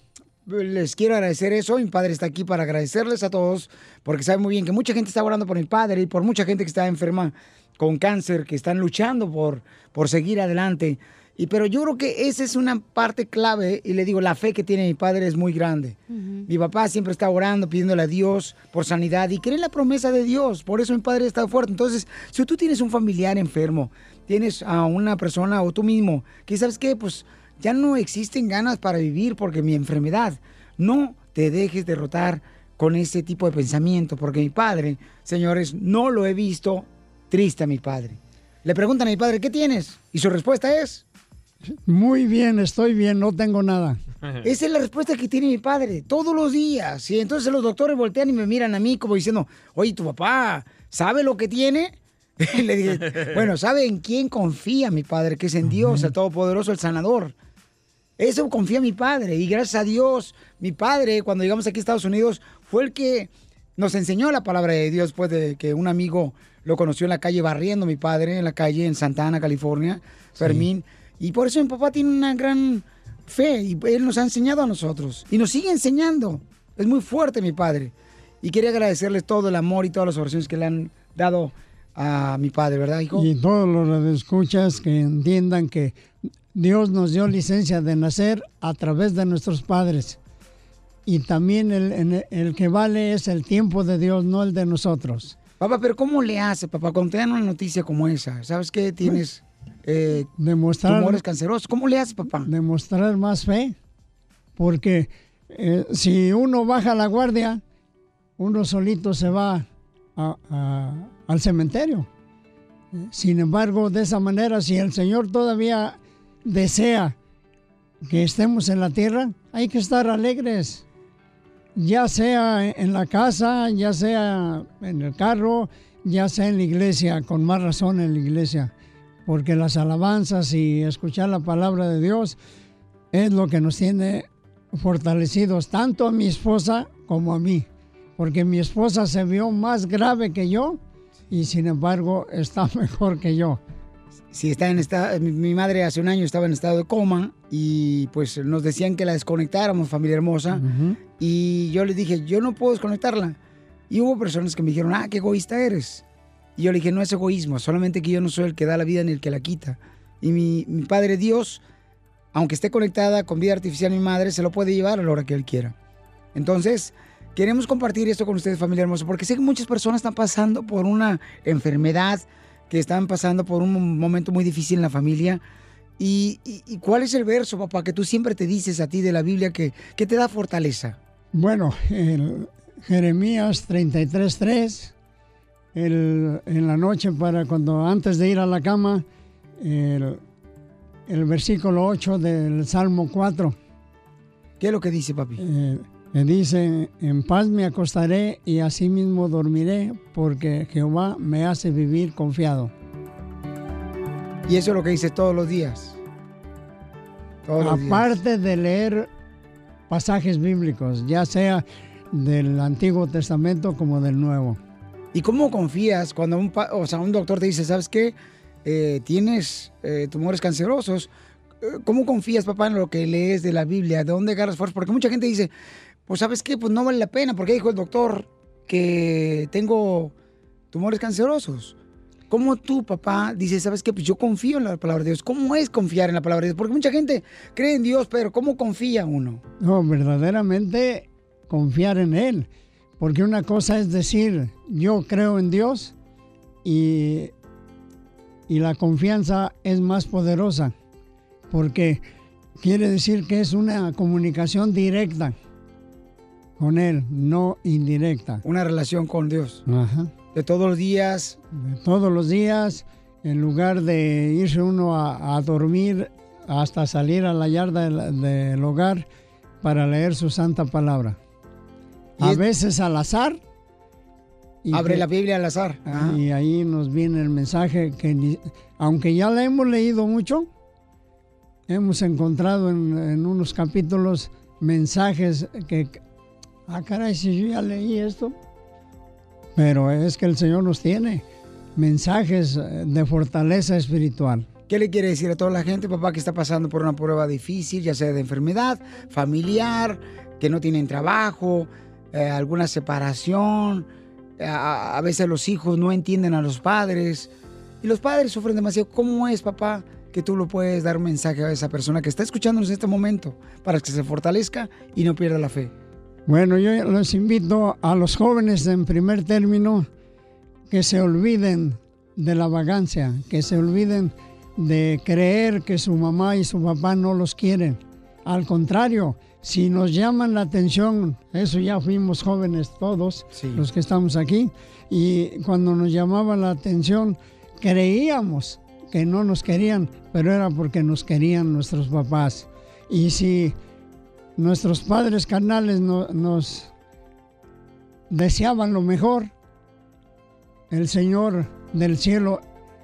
Les quiero agradecer eso. Mi padre está aquí para agradecerles a todos, porque sabe muy bien que mucha gente está orando por mi padre y por mucha gente que está enferma con cáncer, que están luchando por, por seguir adelante. Y pero yo creo que esa es una parte clave, y le digo, la fe que tiene mi padre es muy grande. Mi papá siempre está orando, pidiéndole a Dios por sanidad y cree en la promesa de Dios. Por eso mi padre está fuerte. Entonces, si tú tienes un familiar enfermo, tienes a una persona o tú mismo, que sabes qué, pues ya no existen ganas para vivir porque mi enfermedad. No te dejes derrotar con ese tipo de pensamiento, porque mi padre, señores, no lo he visto triste a mi padre. Le preguntan a mi padre, ¿qué tienes? Y su respuesta es... Muy bien, estoy bien, no tengo nada. Esa es la respuesta que tiene mi padre todos los días. Y entonces los doctores voltean y me miran a mí como diciendo, oye, tu papá, ¿sabe lo que tiene? Y le dije, bueno, ¿sabe en quién confía mi padre? Que es en Dios, el Todopoderoso, el Sanador. Eso confía mi padre. Y gracias a Dios, mi padre, cuando llegamos aquí a Estados Unidos, fue el que nos enseñó la palabra de Dios después de que un amigo lo conoció en la calle barriendo mi padre, en la calle en Santa Ana, California, Fermín. Y por eso mi papá tiene una gran fe y él nos ha enseñado a nosotros. Y nos sigue enseñando. Es muy fuerte mi padre. Y quería agradecerles todo el amor y todas las oraciones que le han dado a mi padre, ¿verdad, hijo? Y todos los escuchas que entiendan que Dios nos dio licencia de nacer a través de nuestros padres. Y también el, el- que vale es el tiempo de Dios, no el de nosotros. Papá, pero ¿cómo le hace, papá, cuando te dan una noticia como esa? ¿Sabes qué? Tienes eh, Demostrar, tumores cancerosos. ¿Cómo le hace, papá? Demostrar más fe. Porque eh, si uno baja la guardia, uno solito se va a- a- al cementerio. Sin embargo, de esa manera, si el Señor todavía desea que estemos en la tierra, hay que estar alegres. Ya sea en la casa, ya sea en el carro, ya sea en la iglesia, con más razón en la iglesia. Porque las alabanzas y escuchar la palabra de Dios es lo que nos tiene fortalecidos, tanto a mi esposa como a mí. Porque mi esposa se vio más grave que yo y sin embargo está mejor que yo. Si está en esta, mi, madre hace un año estaba en estado de coma y pues nos decían que la desconectáramos, familia hermosa. Y yo le dije, yo no puedo desconectarla. Y hubo personas que me dijeron, ah, qué egoísta eres. Y yo le dije, no es egoísmo, solamente que yo no soy el que da la vida ni el que la quita. Y mi, mi Padre Dios, aunque esté conectada con vida artificial mi madre, se lo puede llevar a la hora que Él quiera. Entonces, queremos compartir esto con ustedes, familia hermosa, porque sé que muchas personas están pasando por una enfermedad, que están pasando por un momento muy difícil en la familia. ¿Y, y- y cuál es el verso, papá, que tú siempre te dices a ti de la Biblia que, que te da fortaleza? Bueno, el Jeremías 33.3, el- en la noche para cuando antes de ir a la cama, el, el versículo 8 del Salmo 4. ¿Qué es lo que dice, papi? Que dice, en paz me acostaré y asimismo dormiré, porque Jehová me hace vivir confiado. Y eso es lo que dice todos los días. Todos los días. Aparte de leer pasajes bíblicos, ya sea del Antiguo Testamento como del Nuevo. ¿Y cómo confías cuando un, o sea, un doctor te dice, ¿sabes qué? Eh, tienes eh, tumores cancerosos. Eh, ¿Cómo confías, papá, en lo que lees de la Biblia? ¿De dónde agarras fuerza? Porque mucha gente dice, pues ¿sabes qué? Pues no vale la pena, porque dijo el doctor que tengo tumores cancerosos. ¿Cómo tú, papá, dices, sabes qué? Pues yo confío en la palabra de Dios. ¿Cómo es confiar en la palabra de Dios? Porque mucha gente cree en Dios, pero ¿cómo confía uno? No, verdaderamente confiar en Él. Porque una cosa es decir, yo creo en Dios y, y la confianza es más poderosa. Porque quiere decir que es una comunicación directa con Él, no indirecta. Una relación con Dios. Ajá. De todos los días. De todos los días, en lugar de irse uno a, a dormir hasta salir a la yarda del, del hogar para leer su santa palabra. a veces al azar. Abre la Biblia al azar. Ajá. Y ahí nos viene el mensaje que, ni- aunque ya la hemos leído mucho, hemos encontrado en, en unos capítulos mensajes que, ah, caray, si yo ya leí esto. Pero es que el Señor nos tiene mensajes eh, de fortaleza espiritual. ¿Qué le quiere decir a toda la gente, papá, que está pasando por una prueba difícil, ya sea de enfermedad, familiar, que no tienen trabajo, eh, alguna separación? eh, A, a veces los hijos no entienden a los padres y los padres sufren demasiado. ¿Cómo es, papá, que tú lo puedes dar un mensaje a esa persona que está escuchándonos en este momento para que se fortalezca y no pierda la fe? Bueno, yo los invito a los jóvenes en primer término que se olviden de la vagancia, que se olviden de creer que su mamá y su papá no los quieren. Al contrario, si nos llaman la atención, eso ya fuimos jóvenes todos, los que estamos aquí, y cuando nos llamaban la atención, creíamos que no nos querían, pero era porque nos querían nuestros papás. Y si nuestros padres carnales no- nos deseaban lo mejor, el Señor del cielo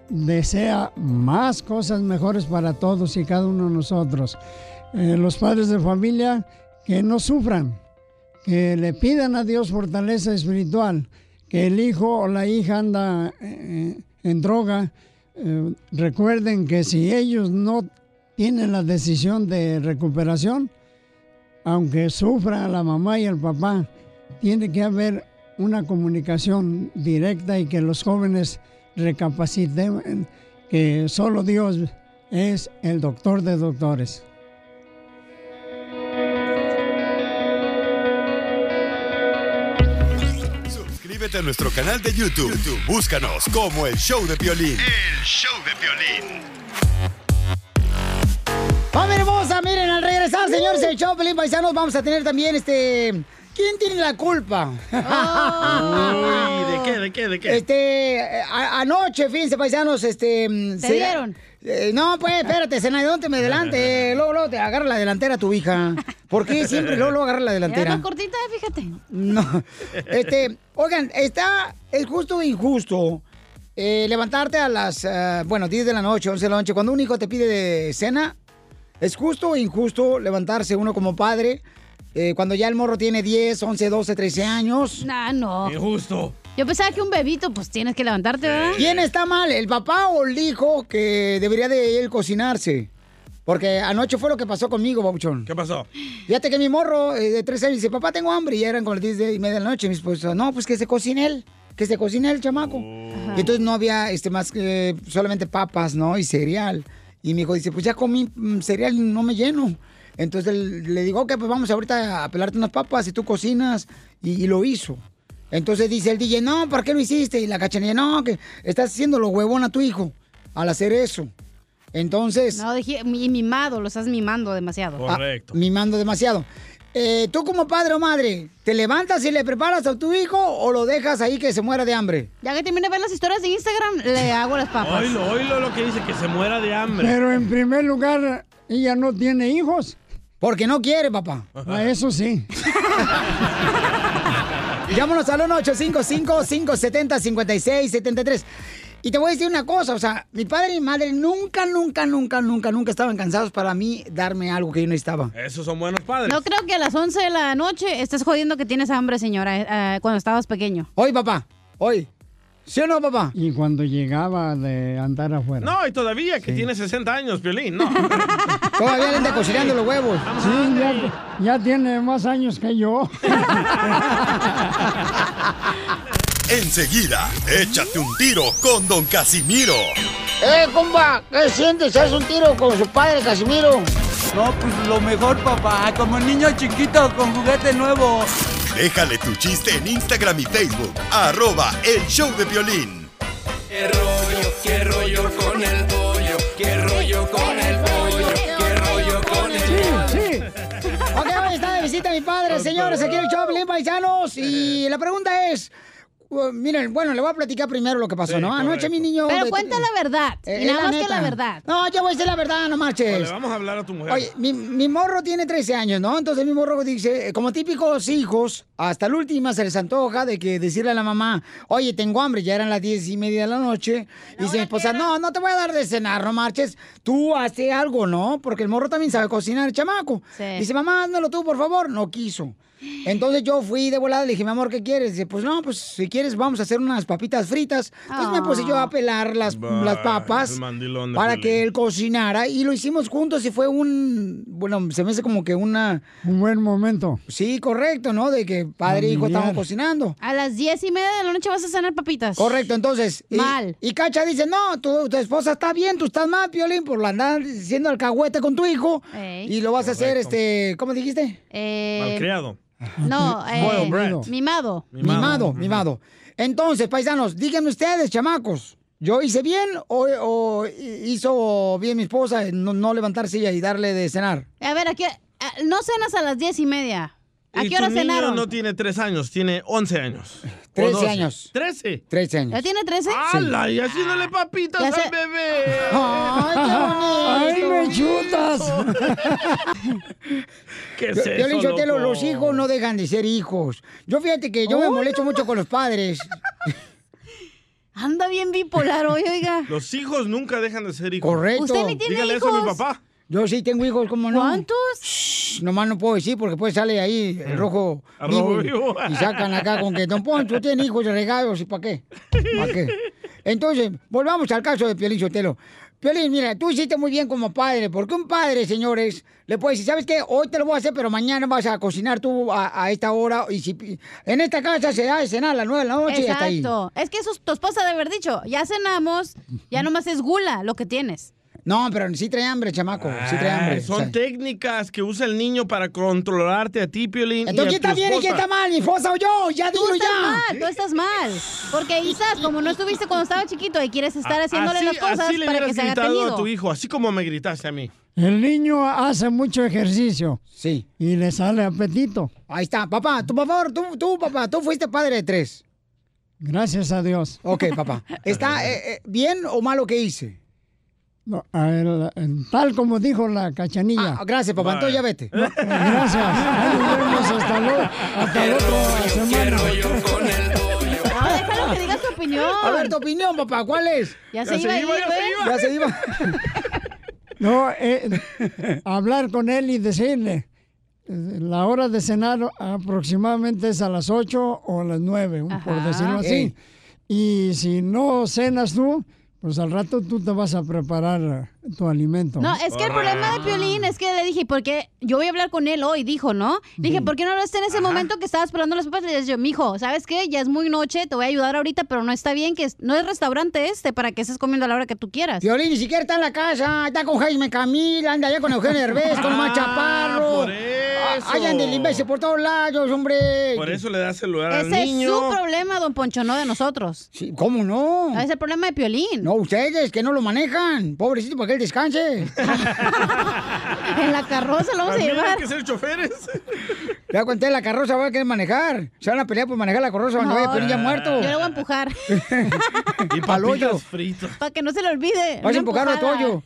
desea más cosas mejores para todos y cada uno de nosotros. Eh, los padres de familia que no sufran, que le pidan a Dios fortaleza espiritual, que el hijo o la hija anda eh, en droga, eh, recuerden que si ellos no tienen la decisión de recuperación, aunque sufra la mamá y el papá, tiene que haber una comunicación directa y que los jóvenes recapaciten que solo Dios es el doctor de doctores. Suscríbete a nuestro canal de YouTube. YouTube, Búscanos como el show de violín. El show de violín. ¡Familia hermosa! Miren, al regresar, señores, el show, Pelín Paisanos, vamos a tener también este... ¿Quién tiene la culpa? Uy, ¿de qué, de qué, de qué? Este, a- anoche, fíjense, paisanos, este... mm, ¿Te dieron? Eh, no, pues, espérate, Senador, te me adelante. Luego, luego te agarra la delantera tu hija. ¿Por qué siempre luego, luego agarra la Era delantera? más cortita, fíjate. No. Este, oigan, está, es justo o injusto eh, levantarte a las, eh, bueno, 10 de la noche, 11 de la noche, cuando un hijo te pide de cena. ¿Es justo o injusto levantarse uno como padre eh, cuando ya el morro tiene 10, 11, 12, 13 años? Nah, no. Injusto. Yo pensaba que un bebito, pues tienes que levantarte, ¿verdad? ¿Quién está mal, el papá o el hijo que debería de él cocinarse? Porque anoche fue lo que pasó conmigo, Babuchón. ¿Qué pasó? Fíjate que mi morro eh, de tres años dice, papá, tengo hambre. Y eran como las 10 y media de la noche. Mi esposa, no, pues que se cocine él. Que se cocine el chamaco. Y entonces no había este más que solamente papas, ¿no? Y cereal. Y mi hijo dice, pues ya comí mm, cereal y no me lleno. Entonces él- le digo, ok, pues vamos ahorita a pelarte unas papas y tú cocinas. Y, y lo hizo. Entonces dice el DJ, no, ¿por qué lo hiciste? Y la cachanilla, no, que estás haciendo lo huevón a tu hijo al hacer eso. Entonces... No, dije, y mimado, lo estás mimando demasiado. Ah, mimando demasiado. Eh, tú como padre o madre, ¿te levantas y le preparas a tu hijo o lo dejas ahí que se muera de hambre? Ya que termine de ver las historias de Instagram, le hago las papas. Oílo, oílo lo que dice, que se muera de hambre. Pero en primer lugar, ella no tiene hijos. Porque no quiere, papá. Ah, Eso sí. Llámanos al 1-855-570-5673. Y te voy a decir una cosa, o sea, mi padre y mi madre nunca, nunca, nunca, nunca, nunca estaban cansados para mí darme algo que yo necesitaba. Esos son buenos padres. No creo que a las 11 de la noche estés jodiendo que tienes hambre, señora, eh, cuando estabas pequeño. Hoy, papá, hoy. ¿Sí o no, papá? Y cuando llegaba de andar afuera. No, y todavía, que tiene 60 años, Violín, no. Todavía le anda cocinando los huevos. Sí, ya, ya tiene más años que yo. Enseguida, échate un tiro con Don Casimiro. ¡Eh, compa! ¿Qué sientes? ¿Haz un tiro con su padre, Casimiro? No, pues lo mejor, papá. Como niño chiquito con juguete nuevo. Déjale tu chiste en Instagram y Facebook. Arroba El Show de Violín. ¿Qué rollo, qué rollo con el pollo? ¿Qué rollo con el pollo? ¿Qué rollo con el pollo? Sí. Ok, hoy está de visita mi padre, señores, aquí en el Choplin Paisanos. Y la pregunta es, uh, miren, bueno, le voy a platicar primero lo que pasó, Sí, ¿no? Anoche mi niño... Pero de- cuenta la verdad. Eh, y nada la más que la verdad. No, ya voy a decir la verdad, no marches. Vale, vamos a hablar a tu mujer. Oye, mi, mi morro tiene 13 años, ¿no? Entonces mi morro dice, eh, como típicos hijos, hasta el último se les antoja de que decirle a la mamá, oye, tengo hambre, ya eran las 10 y media de la noche. y dice mi esposa, no, no te voy a dar de cenar, no marches. Tú hace algo, ¿no? Porque el morro también sabe cocinar, el chamaco. Sí. Dice, mamá, hándalo tú, por favor. No quiso. Entonces yo fui de volada, le dije, mi amor, ¿qué quieres? Dice, pues no, pues si quieres vamos a hacer unas papitas fritas. Entonces me puse yo a pelar las, Bah, las papas para que él cocinara y lo hicimos juntos y fue un, bueno, se me hace como que una... Un buen momento. Sí, correcto, ¿no? De que padre e hijo estaban cocinando. A las diez y media de la noche vas a cenar papitas. Correcto, entonces. y- Mal. Y, Cacha dice, no, tu, tu esposa está bien, tú estás mal, Piolín, por andar siendo alcahuete con tu hijo. Ey. Y lo vas a hacer, este, ¿cómo dijiste? Eh, Malcriado. No, eh, brat. mimado. Mimado, mimado. Entonces, paisanos, díganme ustedes, chamacos, ¿yo hice bien o, o hizo bien mi esposa en no, no levantarse y darle de cenar? A ver, aquí, ah, no cenas a las diez y media. ¿A Y qué hora tu niño cenaron? no tiene tres años, tiene 11 años. O 13 12. años. 13. 13 años. ¿Ya tiene 13? ¡Hala! Y haciéndole papitas Ya al sé- bebé. ¡Ay, qué bonito! ¡Ay, me chutas! ¿Qué es Piolín eso, Sotelo, loco? los hijos no dejan de ser hijos. Yo fíjate que yo me Oh, molesto mucho con los padres. Anda bien bipolar hoy, oiga. Los hijos nunca dejan de ser hijos. Correcto. Usted ni tiene Dígale eso a mi hijos. papá. Yo sí tengo hijos, ¿cómo no? ¿Cuántos? Shh, nomás no puedo decir porque pues sale ahí el rojo El rojo vivo, vivo. y sacan acá con que Don Poncho tiene hijos regados y ¿para qué? ¿Para qué? Entonces, volvamos al caso de Piolín Sotelo. Piolín, mira, tú hiciste muy bien como padre, porque un padre, señores, le puede decir, ¿sabes qué? Hoy te lo voy a hacer, pero mañana vas a cocinar tú a, a esta hora. Y si en esta casa se da de cenar a las nueve de la noche y hasta ahí. Exacto. Es que eso es tu esposa de haber dicho. Ya cenamos, ya nomás es gula lo que tienes. No, pero sí trae hambre, chamaco, sí trae hambre. Ay, son o sea. técnicas que usa el niño para controlarte a ti, Piolín. y a Entonces, ¿quién está bien y quién está mal? ¿Mi esposa o yo? ¡Ya estás ya! mal, tú estás mal. Porque Isaac, como no estuviste cuando estaba chiquito y quieres estar haciéndole así, las cosas así le para que se haga tenido. a tu hijo, así como me gritaste a mí. El niño hace mucho ejercicio. Sí. Y le sale apetito. Ahí está, papá, tú, por favor, tú, tú, papá, tú fuiste padre de tres. Gracias a Dios. Ok, papá. ¿Está eh, eh, bien o mal lo que hice? No, a ver, el- tal como dijo la cachanilla. Ah, gracias, papá. Entonces ya vete. Gracias. Vemos hasta, lo, hasta el otro semana. No, déjalo que diga su opinión. A ver, tu opinión, papá, ¿cuál es? Ya se iba a ir, ¿ves? Ya se iba. No, eh, hablar con él y decirle, la hora de cenar aproximadamente es a las 8 o a las 9, por Ajá. decirlo así. Ey. Y si no cenas tú, pues al rato tú te vas a preparar tu alimento. No, es que el problema de Piolín es que le dije, porque yo voy a hablar con él hoy, dijo, ¿no? Dije, ¿por qué no hablaste en ese momento que estabas esperando las papas? Le dije yo, mijo, ¿sabes qué? Ya es muy noche, te voy a ayudar ahorita, pero no está bien que es- no es restaurante este para que estés comiendo a la hora que tú quieras. Violín ni siquiera está en la casa, está con Jaime Camila, anda allá con Eugenio Derbez, con Ah, Chaparro. por eso. Ah, Allá del imbécil por todos lados, hombre. Por eso le das celular al Ese es niño. su problema, don Poncho, no de nosotros. Sí, ¿Cómo no? Es el problema de Piolín. No, ustedes, que no lo manejan. Pobrecito, para que él descanse. En la carroza lo vamos a llevar. hay que ser choferes. Ya conté, la carroza va a querer manejar. Se van a pelear por manejar la carroza cuando No, vaya Piolín ya muerto. Yo le voy a empujar Y papitas fritas. para que no se le olvide. Vas a empujarlo a. Toyo.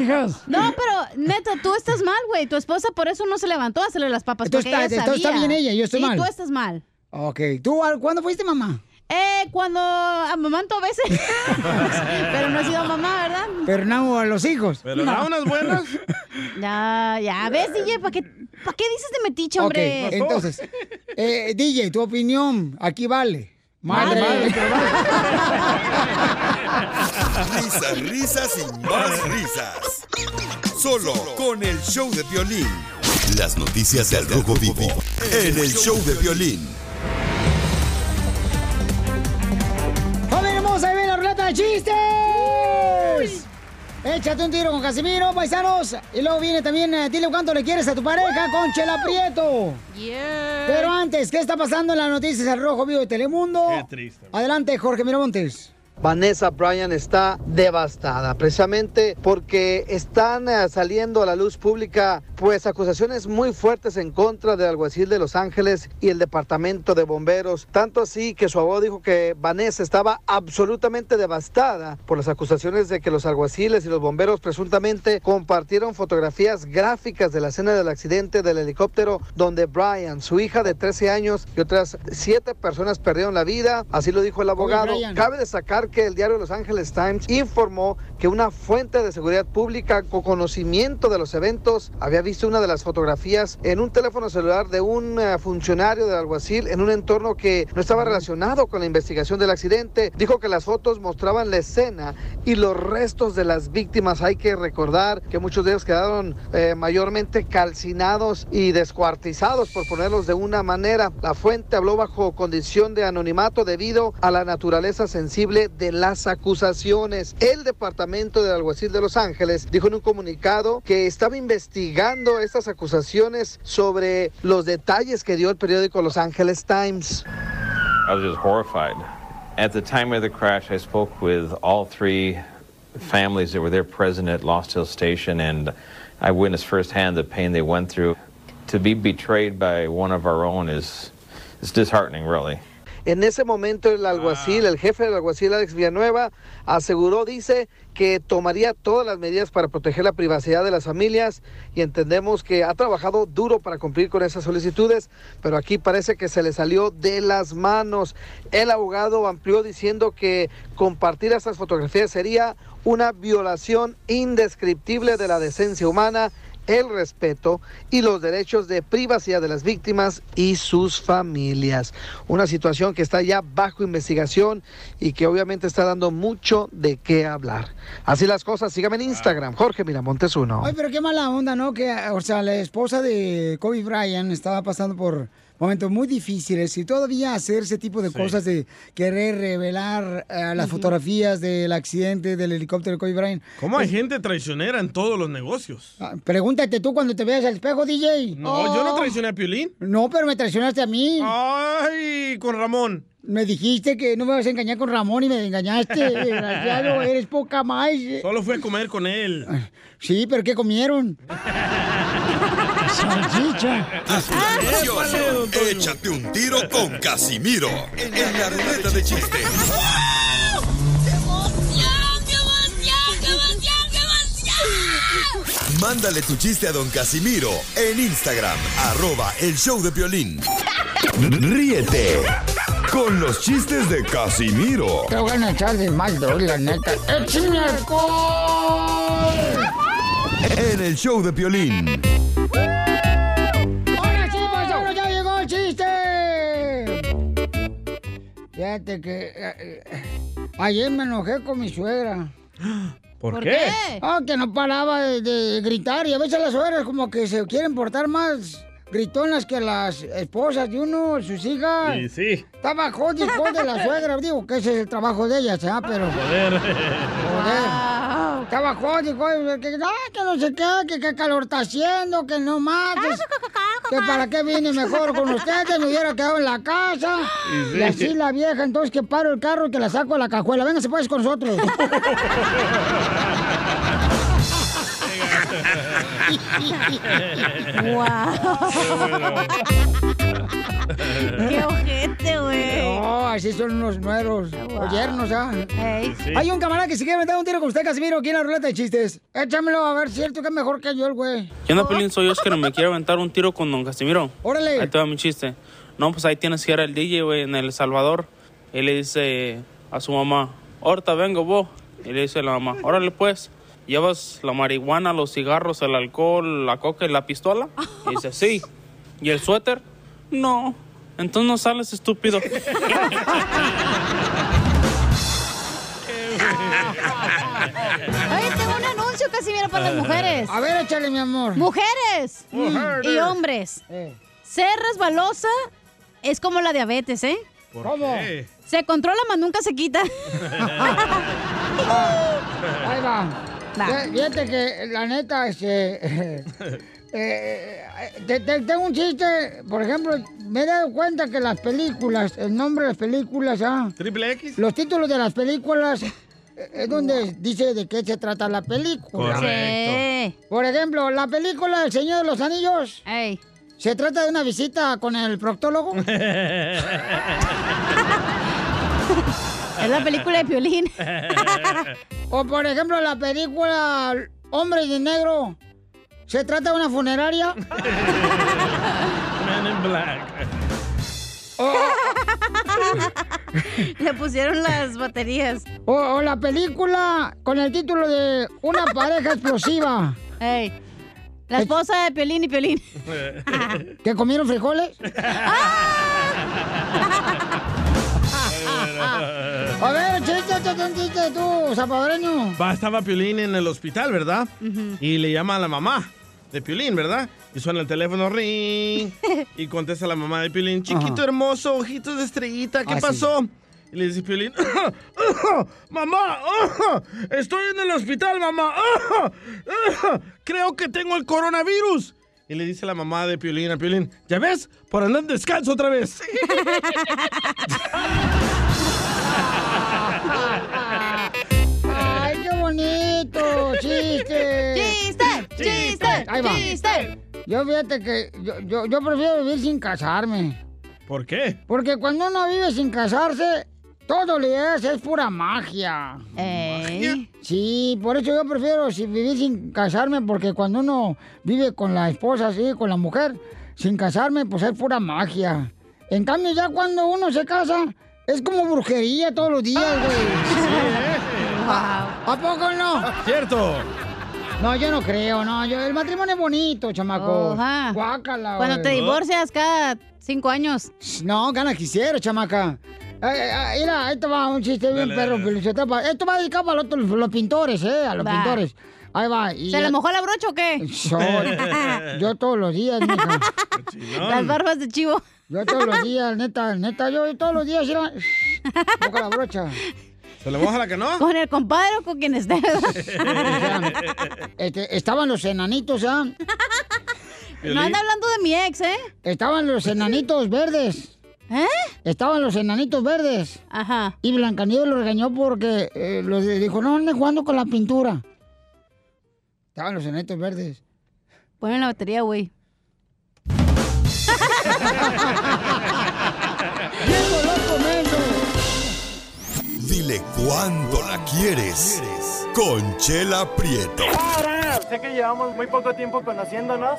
Hijas. No, pero neta, tú estás mal, güey. Tu esposa por eso no se levantó a hacerle las papas. Entonces porque está- ella está sabía. bien ella, yo estoy sí, mal. tú estás mal. Ok. ¿Tú cuándo fuiste mamá? Eh, cuando amamanto a veces. pero no he sido mamá, ¿verdad? Pero no a los hijos. Pero da unas buenas. Ya, ya. ¿Ves, DJ? ¿Para qué, ¿Para qué dices de metiche, hombre? Entonces, eh, DJ, tu opinión, aquí vale. Madre. Vale. Risas, risas y más risas. Solo con el show de violín. Las noticias del Rojo Vivo en el show de violín. ¡Familia hermosa! ¡Ahí viene la ruleta de chistes! Échate un tiro con Casimiro, paisanos. Y luego viene también, eh, dile cuánto le quieres a tu pareja con Chela Prieto. Pero antes, ¿qué está pasando en las noticias al Rojo Vivo de Telemundo? Qué triste. Adelante, Jorge Miramontes. Vanessa Bryan está devastada, precisamente porque están eh, saliendo a la luz pública pues acusaciones muy fuertes en contra del alguacil de Los Ángeles y el departamento de bomberos, tanto así que su abogado dijo que Vanessa estaba absolutamente devastada por las acusaciones de que los alguaciles y los bomberos presuntamente compartieron fotografías gráficas de la escena del accidente del helicóptero donde Bryan, su hija de 13 años y otras siete personas perdieron la vida, así lo dijo el abogado. Cabe destacar que el diario Los Angeles Times informó que una fuente de seguridad pública con conocimiento de los eventos había visto una de las fotografías en un teléfono celular de un eh, funcionario del alguacil en un entorno que no estaba relacionado con la investigación del accidente. Dijo que las fotos mostraban la escena y los restos de las víctimas. Hay que recordar que muchos de ellos quedaron eh, mayormente calcinados y descuartizados, por ponerlos de una manera. La fuente habló bajo condición de anonimato debido a la naturaleza sensible de las acusaciones. El departamento del alguacil de Los Ángeles dijo en un comunicado que estaba investigando estas acusaciones sobre los detalles que dio el periódico Los Angeles Times. I was just horrified. At the time of the crash, I spoke with all three families that were there present at Lost Hill Station, and I witnessed firsthand the pain they went through. To be betrayed by one of our own is, is disheartening, really. En ese momento el alguacil, el jefe del alguacil Alex Villanueva, aseguró, dice, que tomaría todas las medidas para proteger la privacidad de las familias y entendemos que ha trabajado duro para cumplir con esas solicitudes, pero aquí parece que se le salió de las manos. El abogado amplió diciendo que compartir estas fotografías sería una violación indescriptible de la decencia humana el respeto y los derechos de privacidad de las víctimas y sus familias. Una situación que está ya bajo investigación y que obviamente está dando mucho de qué hablar. Así las cosas, síganme en Instagram, Jorge Miramontes uno. Ay, pero qué mala onda, ¿no? Que, o sea, la esposa de Kobe Bryant estaba pasando por momentos muy difíciles y todavía hacer ese tipo de cosas de querer revelar eh, las fotografías del accidente del helicóptero de Kobe Bryant. ¿Cómo hay gente traicionera en todos los negocios? ah, Pregúntate tú cuando te veas al espejo, DJ. No, yo no traicioné a Piolín. No, pero me traicionaste a mí. Ay, con Ramón. Me dijiste que no me vas a engañar con Ramón y me engañaste. Desgraciado, eres poca más. Solo fui a comer con él. Sí, pero ¿qué comieron? Salchicha. Gracioso. Échate un tiro con Casimiro en la ruleta de chistes. Mándale tu chiste a don Casimiro en Instagram, arroba el show de violín. Ríete con los chistes de Casimiro Te voy a echar de mal, la neta. ¡Échame alcohol! En el show de violín. ¡Ahora sí, paisano, ya llegó el chiste! Fíjate que eh, eh, ayer me enojé con mi suegra. ¿Por ¿Por qué? Ah, que no paraba de, de gritar y a veces las suegras como que se quieren portar más gritonas que las esposas de uno, sus hijas. Sí, sí. Estaba jodido jode la suegra, digo que ese es el trabajo de ellas, ¿ah? Pero... Joder. Joder. Estaba jodido y jode, que, ah, que no sé qué, que qué calor está haciendo, que no más. Que, que para qué vine mejor con ustedes, me hubiera quedado en la casa. Y sí. Y así la vieja, entonces que paro el carro y que la saco a la cajuela. Venga, se puede con nosotros. Qué ojete, güey. No, así son unos nueros o yernos, ¿ah? Sí. Hay un camarada que se quiere meter un tiro con usted, Casimiro, aquí en la ruleta de chistes. Échamelo a ver, cierto que es mejor que yo el güey. ¿Qué onda, Pelín? Soy Oscar, me quiero aventar un tiro con don Casimiro. Órale. Ahí te va mi chiste. No, pues ahí tienes que ir al DJ, güey, en El Salvador. Y le dice a su mamá, ahorita vengo vos. Y le dice a la mamá, órale pues, ¿llevas la marihuana, los cigarros, el alcohol, la coca y la pistola? Y dice, sí. ¿Y el suéter? No. Entonces no sales, estúpido. Oye, tengo un anuncio, Casimiro, para las mujeres. A ver, échale, mi amor. Mujeres Mujeres. y hombres. Eh. Ser resbalosa es como la diabetes, ¿eh? ¿Por ¿Cómo? qué? Se controla, mas nunca se quita. Ahí va. Va. Fí- Fíjate que la neta, este, eh, eh, te- te- tengo un chiste, por ejemplo, me he dado cuenta que las películas, el nombre de las películas, ah, ¿Triple X? los títulos de las películas eh, es donde dice de qué se trata la película. Correcto. Por ejemplo, la película El Señor de los Anillos. ¿Se trata de una visita con el proctólogo? Es la película de Piolín. o por ejemplo, la película Hombre de Negro. ¿Se trata de una funeraria? Man in Black. Le pusieron las baterías. O, o la película con el título de Una pareja explosiva. Ey. La esposa de Piolín y Piolín. ¿Que comieron frijoles? A ver, chiste, chiste, chiste, tú, zapadreño. Va, estaba Piolín en el hospital, ¿verdad? Y le llama a la mamá de Piolín, ¿verdad? Y suena el teléfono, ring. Y contesta la mamá de Piolín, chiquito Ajá. hermoso, ojitos de estrellita, ¿qué Ah, sí. pasó? Y le dice Piolín, mamá, estoy en el hospital, mamá. Creo que tengo el coronavirus. Y le dice la mamá de Piolín a Piolín, ¿ya ves? Por andar descalzo otra vez. ¡Ay, qué bonito! ¡Chiste! ¡Chiste! ¡Chiste! Ahí va. ¡Chiste! Yo fíjate que yo, yo, yo prefiero vivir sin casarme. ¿Por qué? Porque cuando uno vive sin casarse, todo le es, es pura magia. Sí, por eso yo prefiero si- vivir sin casarme, porque cuando uno vive con la esposa, así, con la mujer, sin casarme, pues es pura magia. En cambio, ya cuando uno se casa, es como brujería todos los días, güey. ¿A poco no? Cierto. No, yo no creo, no. Yo, el matrimonio es bonito, chamaco. Ajá. Guácala, Cuando te divorcias cada cinco años. No, gana quisiera, chamaca. Ay, ay, ay, mira, ahí te va un chiste bien perro. Esto va dedicado para los, los pintores, ¿eh? A los Va. pintores. Ahí va. y ¿Se ya- le mojó la brocha o qué? Yo, yo todos los días, mija. Las barbas de chivo. Yo todos los días, neta, neta, yo todos los días, mira, mojo la brocha. ¿Se le moja la que no? ¿Con el compadre o con quien esté? Este, estaban los enanitos, ¿ah? No anda hablando de mi ex, ¿eh? Estaban los enanitos verdes. ¿Eh? Estaban los enanitos verdes. Ajá. Y Blancanieves lo regañó porque eh, los dijo, no anden jugando con la pintura. Estaban los enanitos verdes. Ponen la batería, güey. ¡Viejo loco, menso! Dile cuándo la quieres. Conchela Prieto. Sé que llevamos muy poco tiempo conociéndonos.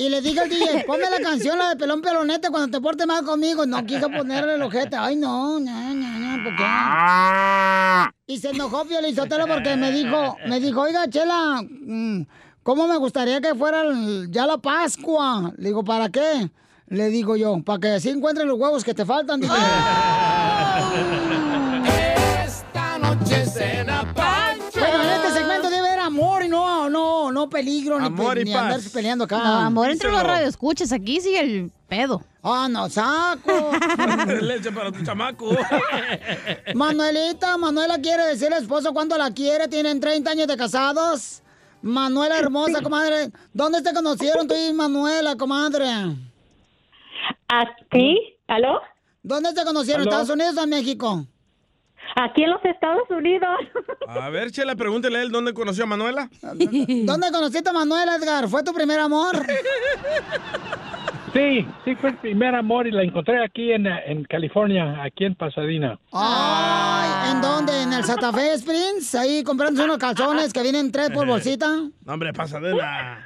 y le dije al DJ, ponme la canción, la de Pelón Pelonete, cuando te portes mal conmigo. No quiso ponerle el ojete. Ay, no, no, no, no, ¿por qué? Y se enojó Sotelo porque me dijo, me dijo, oiga, Chela, mm, ¿cómo me gustaría que fuera ya la Pascua? Le digo, ¿para qué? Le digo yo, para que así encuentres los huevos que te faltan, dije. no, peligro, ni, Amor y ni paz. andarse peleando acá. No, amor entre los radioescuchas. Aquí sigue el pedo. Ah, no, saco. Leche para tu chamaco. Manuelita, Manuela quiere decirle al esposo cuánto la quiere. Tienen 30 años de casados. Manuela hermosa, comadre. ¿Dónde te conocieron tú y Manuela, comadre? ¿Aquí? ¿Aló? ¿Dónde te conocieron? ¿Aló? ¿Estados Unidos o en México? Aquí en los Estados Unidos. A ver, Chela, pregúntele a él dónde conoció a Manuela. ¿Dónde conociste a Manuela, Edgar? ¿Fue tu primer amor? Sí, sí fue el primer amor y la encontré aquí en, en California, aquí en Pasadena. Ay, ¿en dónde? ¿En el Santa Fe Springs? Ahí comprándose unos calzones que vienen tres por bolsita. No, hombre, pasadena.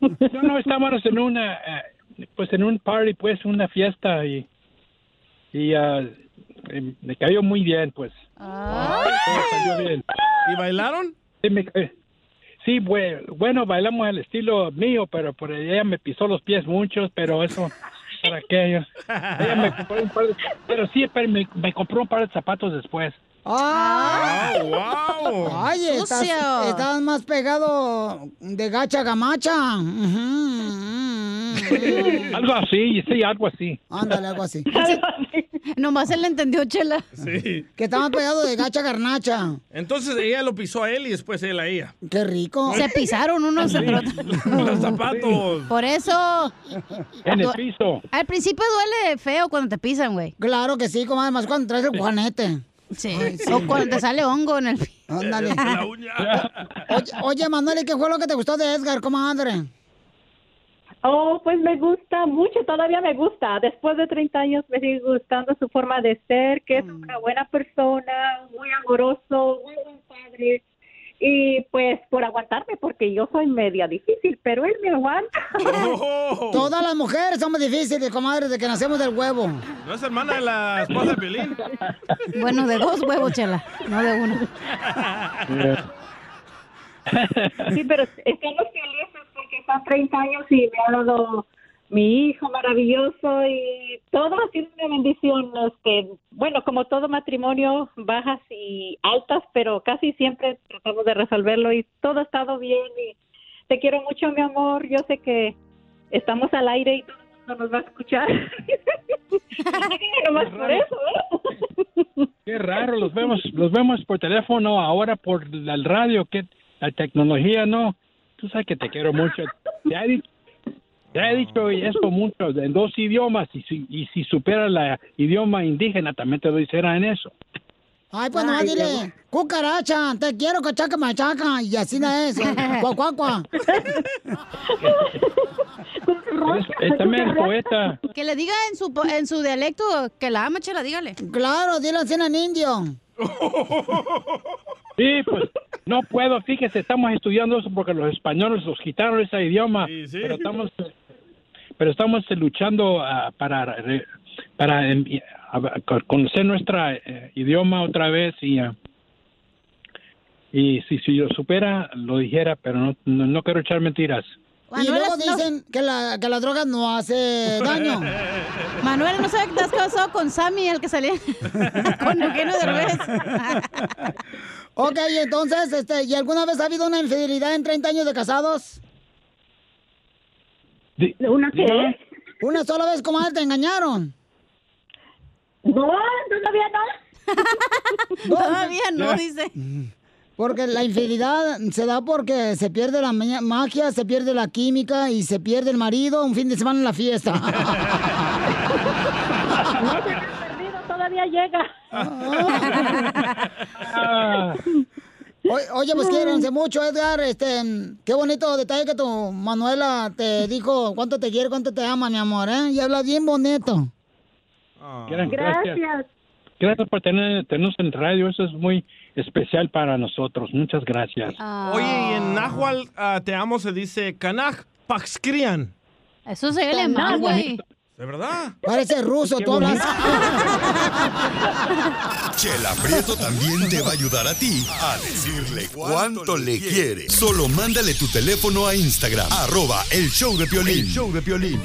No, no, estábamos en una, eh, pues en un party, pues una fiesta y, y ah, eh, me cayó muy bien, pues. Salió bien. ¿Y bailaron? Sí, me ca- sí, bue- bueno, bailamos al estilo mío, pero por ella me pisó los pies muchos, pero eso ¿para qué? Ella me compró un par de, pero sí, pero me, me compró un par de zapatos después. ¡Ah! wow! Ay, estás, estás más pegado de gacha gamacha. Algo así, sí, algo así. Ándale, algo así. Nomás él le entendió, Chela. Sí. Que está más pegado de gacha garnacha. Entonces ella lo pisó a él y después él a ella. Qué rico. Se pisaron unos entre otros. Los zapatos. Por eso. En el piso. Al principio duele feo cuando te pisan, güey. Claro que sí, comadre, más cuando traes el juanete. Sí. O cuando te sale hongo en el. Ándale. La uña. Oye, oye, Manuel, ¿y qué fue lo que te gustó de Edgar, comadre? Oh, pues me gusta mucho, todavía me gusta. Después de 30 años me sigue gustando su forma de ser, que es una buena persona, muy amoroso, muy buen padre. Y pues por aguantarme, porque yo soy media difícil, pero él me aguanta. Todas las mujeres somos difíciles, comadre, de que nacemos del huevo. ¿No es hermana de la esposa de Piolín? Bueno, de dos huevos, Chela, no de uno. Sí, pero estamos felices porque son 30 años y me ha dado mi hijo maravilloso y todo ha sido una bendición. Este, bueno, como todo matrimonio, bajas y altas, pero casi siempre tratamos de resolverlo y todo ha estado bien. Y te quiero mucho, mi amor. Yo sé que estamos al aire y todo el mundo nos va a escuchar. Nomás por eso, ¿eh? Qué raro, los vemos, los vemos por teléfono, ahora por el radio, que la tecnología, no. Tú sabes que te quiero mucho. Te he dicho, te he dicho esto mucho, en dos idiomas, y si, y si supera el idioma indígena, también te doy cera en eso. Ay, pues Ay, dile, Dios. cucaracha, te quiero, cachaca, machaca, y así no es. Cuá. Eres, es también el poeta. Que le diga en su, po- en su dialecto que la ama, Chela, dígale. Claro, dile así en indio. Sí, pues no puedo, fíjese, estamos estudiando eso porque los españoles los quitaron ese idioma, pero estamos pero estamos eh, luchando ah, para para em, conocer nuestro idioma otra vez y ah, y si, si yo supera lo dijera, pero no, no, no quiero echar mentiras. Y luego dicen que la, que la droga no hace daño. Manuel, ¿no sabe que te has casado con Sammy, el que salía con Eugenio Derbez? ok, entonces, este, ¿y alguna vez ha habido una infidelidad en 30 años de casados? ¿Una qué? Una sola vez, comadre, te engañaron. No, todavía no. Todavía no, dice. Porque la infidelidad se da porque se pierde la ma- magia, se pierde la química y se pierde el marido un fin de semana en la fiesta. No te has perdido, todavía llega. Oye, pues quiérense mucho, Edgar. Este, qué bonito detalle que tu Manuela te dijo cuánto te quiere, cuánto te ama, mi amor, ¿eh? Y habla bien bonito. Gracias. Gracias por tener, tenernos en radio, eso es muy especial para nosotros. Muchas gracias. Oye, y en Nahual ah, te amo se dice Kanaj Paxcrian. Eso es alemán, güey. ¿De verdad? Parece ruso, tú hablas. Chela Prieto también te va a ayudar a ti a decirle cuánto le quiere. Solo mándale tu teléfono a Instagram, arroba el show de Piolín. El show de Piolín.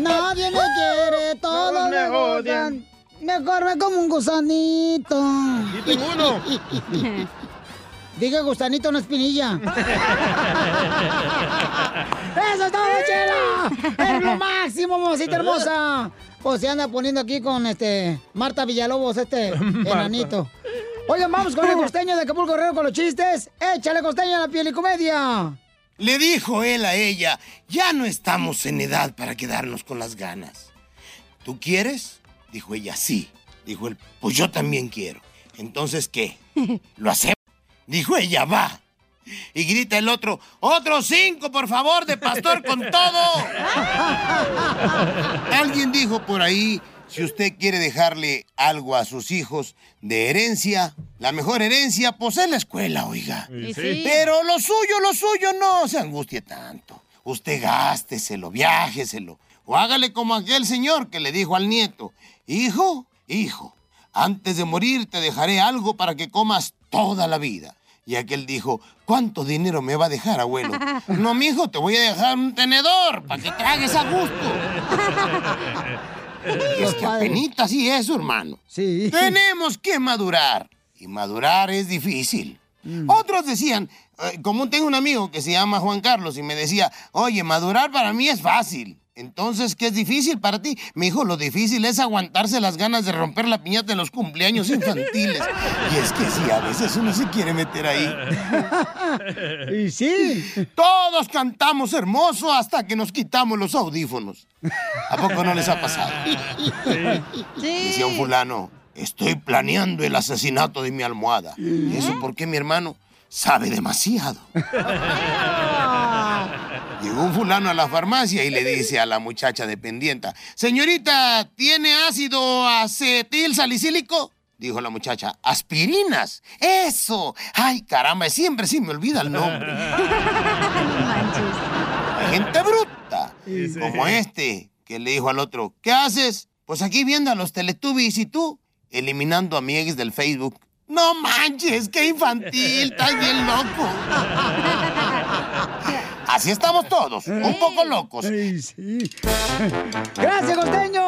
Nadie me quiere, todos me odian. Mejor me como un gusanito. Y tengo uno. Diga gusanito, no espinilla. ¡Eso es todo, Chela! ¡Es lo máximo, mamacita hermosa! Pues se anda poniendo aquí con este Marta Villalobos, este enanito. Oigan, vamos con el costeño de Acapulco Guerrero con los chistes. ¡Échale costeño a la piel y comedia! Le dijo él a ella, ya no estamos en edad para quedarnos con las ganas. ¿Tú quieres? Dijo ella, sí. Dijo él, pues yo también quiero. Entonces, ¿qué? ¿Lo hacemos? Dijo ella, va. Y grita el otro, otros cinco, por favor, de pastor con todo. Alguien dijo por ahí, si usted quiere dejarle algo a sus hijos de herencia, la mejor herencia, pues es la escuela, oiga. Sí. Pero lo suyo, lo suyo, no se angustie tanto. Usted gásteselo, viájeselo. O hágale como aquel señor que le dijo al nieto, hijo, hijo, antes de morir te dejaré algo para que comas toda la vida. Y aquel dijo, ¿cuánto dinero me va a dejar, abuelo? No, mijo, te voy a dejar un tenedor para que tragues a gusto. es que apenita así eso, hermano. Sí. Tenemos que madurar. Y madurar es difícil. Otros decían, eh, como tengo un amigo que se llama Juan Carlos y me decía, oye, madurar para mí es fácil. Entonces, ¿qué es difícil para ti? Me dijo, lo difícil es aguantarse las ganas de romper la piñata en los cumpleaños infantiles. Y es que sí, a veces uno se quiere meter ahí. Y sí. Todos cantamos hermoso hasta que nos quitamos los audífonos. ¿A poco no les ha pasado? Decía un fulano, estoy planeando el asesinato de mi almohada. ¿Y eso por qué mi hermano? Sabe demasiado. Llegó un fulano a la farmacia y le dice a la muchacha dependienta, señorita, ¿tiene ácido acetil salicílico? Dijo la muchacha, aspirinas. Eso. Ay, caramba, siempre sí me olvida el nombre. Gente bruta. Como este, que le dijo al otro, ¿qué haces? Pues aquí viendo a los Teletubbies y tú, eliminando a mi ex del Facebook. No manches, qué infantil, estás bien loco. Así estamos todos, un poco locos. ¡Gracias, costeño!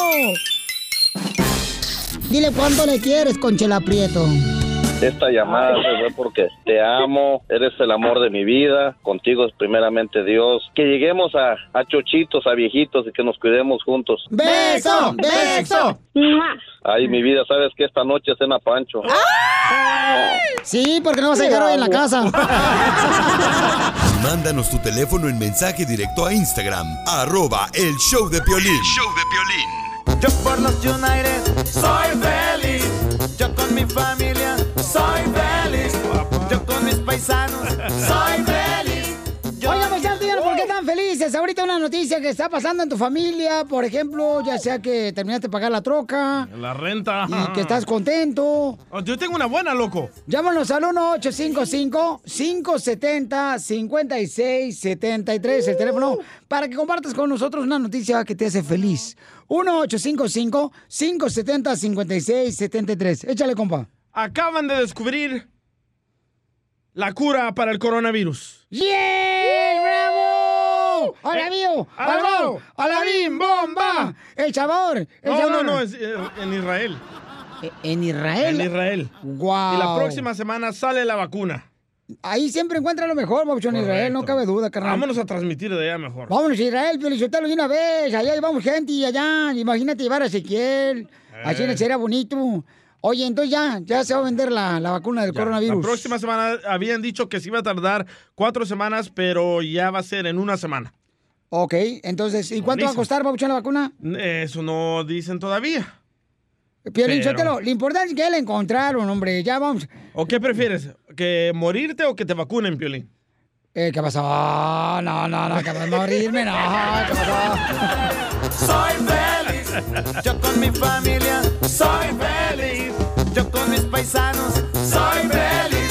Dile cuánto le quieres, Conchela Prieto. Esta llamada fue porque te amo, eres el amor de mi vida, contigo es primeramente Dios. Que lleguemos a, a chochitos, a viejitos y que nos cuidemos juntos. ¡Beso! ¡Beso! Ay, mi vida, sabes que esta noche cena Pancho. Sí, porque no vas a llegar hoy en la casa. Mándanos tu teléfono en mensaje directo a Instagram, arroba el show de Piolín. Yo por los United soy feliz. Yo con mi familia soy feliz. Yo con mis paisanos soy feliz. Por qué están felices. Ahorita una noticia que está pasando en tu familia, por ejemplo, ya sea que terminaste de pagar la troca La renta. y que estás contento. Oh, yo tengo una buena, loco. Llámanos al 1-855-570-5673, el teléfono, para que compartas con nosotros una noticia que te hace feliz. 1-855-570-5673. Échale, compa. Acaban de descubrir la cura para el coronavirus. ¡Yeah! ¡Bravo! ¡Hola, mío! ¡Alabao! ¡Hola, bim, bomba! ¡El sabor! El No, sabor. no, no, es eh, en Israel. ¿En Israel? En Israel. ¡Guau! Y la próxima semana sale la vacuna. Ahí siempre encuentra lo mejor, Pabuchón, en Israel, no cabe duda, carnal. Vámonos a transmitir de allá mejor. Vámonos a Israel, Felicitalo de una vez. Allá llevamos gente y allá, imagínate llevar a Ezequiel. Así Eh. sería bonito. Oye, entonces ya, ya se va a vender la, la vacuna del La coronavirus. próxima semana habían dicho que se iba a tardar cuatro semanas, pero ya va a ser en una semana. Ok, entonces, ¿y cuánto va a costar, Pabuchón, la vacuna? Eso no dicen todavía. Piolín, Pero- lo importante es que ya la encontraron, hombre. Ya vamos. ¿O qué prefieres? ¿Que morirte o que te vacunen, Piolín? Eh, ¿Qué pasó? No, no, no, que vas a morirme, no. ¿Qué pasó? Soy feliz. Yo con mi familia soy feliz. Yo con mis paisanos soy feliz.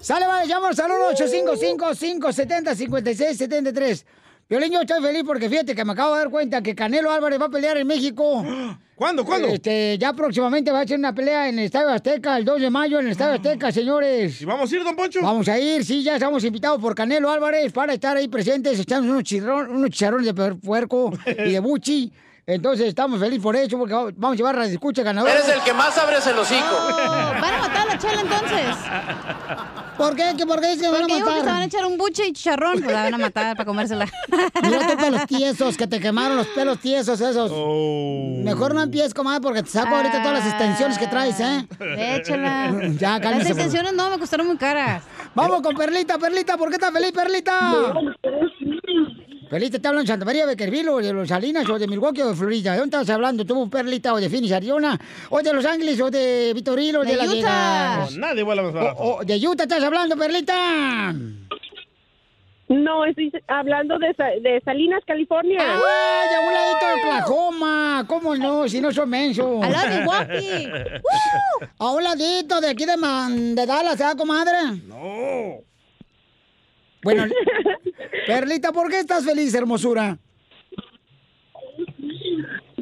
Sale, vale, llámanos al 1-855-570-5673. Violín, yo estoy feliz porque fíjate que me acabo de dar cuenta que Canelo Álvarez va a pelear en México. ¿Cuándo? ¿Cuándo? Este, ya próximamente va a hacer una pelea en el Estadio Azteca, el 2 de mayo en el Estadio Azteca, señores. ¿Y vamos a ir, don Poncho? Vamos a ir, sí, ya estamos invitados por Canelo Álvarez para estar ahí presentes. Estamos unos, chirrón, unos chicharrones de puer- puerco y de buchi. Entonces estamos felices por eso porque va- vamos a llevar a la escucha ganadora. Eres el que más abres el hocico. Van a matar a la chela entonces. ¿Por qué? ¿Qué- ¿Por qué dice que van a Porque matar? se van a echar un buche y chicharrón, pues la van a matar para comérsela. Mira tus pelos tiesos, que te quemaron los pelos tiesos esos. Oh. Mejor no empieces, comadre, porque te saco ahorita todas las extensiones que traes, ¿eh? Échala. Ya, Las cálmese. por- extensiones no, me costaron muy caras. Vamos con Perlita, Perlita, ¿por qué estás feliz, Perlita? Perlita, te hablan de Santa María, Beckerville, o de Los Salinas, o de Milwaukee, o de Florida. ¿De dónde estás hablando tú, Perlita, o de Phoenix, Arizona? ¿O de Los Ángeles, o de Vitorino, o de, De Las Utah. Vegas? No, nadie vuela más barato. O, o de Utah estás hablando, Perlita. No, estoy hablando de, Sa- de Salinas, California. ¡Ah, de un ladito de Oklahoma! ¿Cómo no? Si no son mensos. Al lado de. A un ladito de aquí de, Man- de Dallas, ¿ah, comadre? No. Bueno, Perlita, ¿por qué estás feliz, hermosura?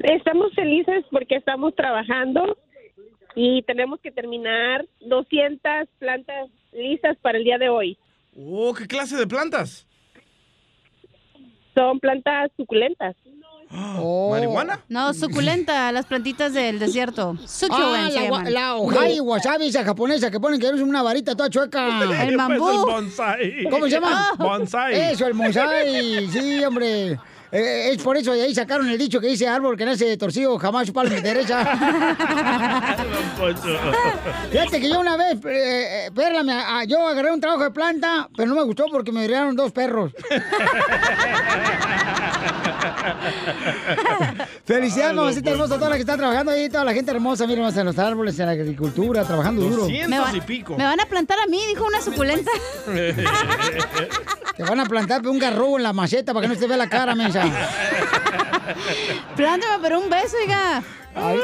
Estamos felices porque estamos trabajando y tenemos que terminar 200 plantas listas para el día de hoy. Oh, ¿qué clase de plantas? Son plantas suculentas. ¿Marihuana? No, suculenta, las plantitas del desierto. Ah, Succulent se la, llaman. la ojari wasabi esa japonesa que ponen que es una varita toda chueca. El bambú. El bonsai. ¿Cómo se llama? Bonsai. Eso, el bonsai. Sí, hombre. Eh, es por eso de ahí sacaron el dicho que dice árbol que nace torcido jamás su palma derecha. Fíjate que yo una vez, eh, eh, Perla, me- ah, yo agarré un trabajo de planta, pero no me gustó porque me dieron dos perros. Felicidades, mamacita hermosa, a toda la que está trabajando ahí, toda la gente hermosa, miren, en los árboles, en la agricultura, trabajando duro. Me, va- me van a plantar a mí, dijo una suculenta. Te van a plantar un garrobo en la maceta para que no se vea la cara, mensa. Plántame, pero un beso, oiga. Ahí,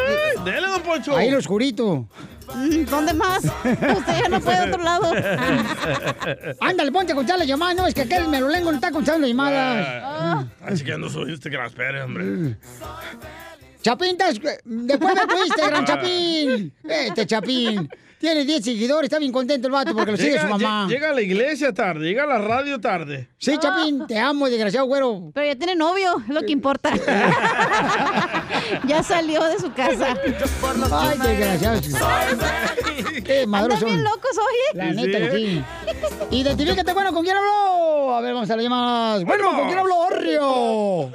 Dele, don Poncho. ahí lo oscurito. Mm, ¿Dónde más? Usted ya no puede a otro lado. Ándale, ponte a contar las llamadas. No, es que aquel merolengo no está contando llamadas. Ah, Está chequeando su Instagram, espere, hombre. Chapín, después de tu Instagram, Chapín. Este Chapín. Tiene 10 seguidores, está bien contento el vato porque lo sigue su mamá. lle- llega a la iglesia tarde, llega a la radio tarde. Sí, Chapín, te amo, desgraciado güero. Pero ya tiene novio, es lo que importa. ya salió de su casa. Ay, desgraciado. Qué madroso. Bien locos hoy, ¿eh? La neta, que sí. Identifícate, bueno, ¿con quién habló? A ver, vamos a las llamadas. Bueno, ¿con quién habló, Orrio?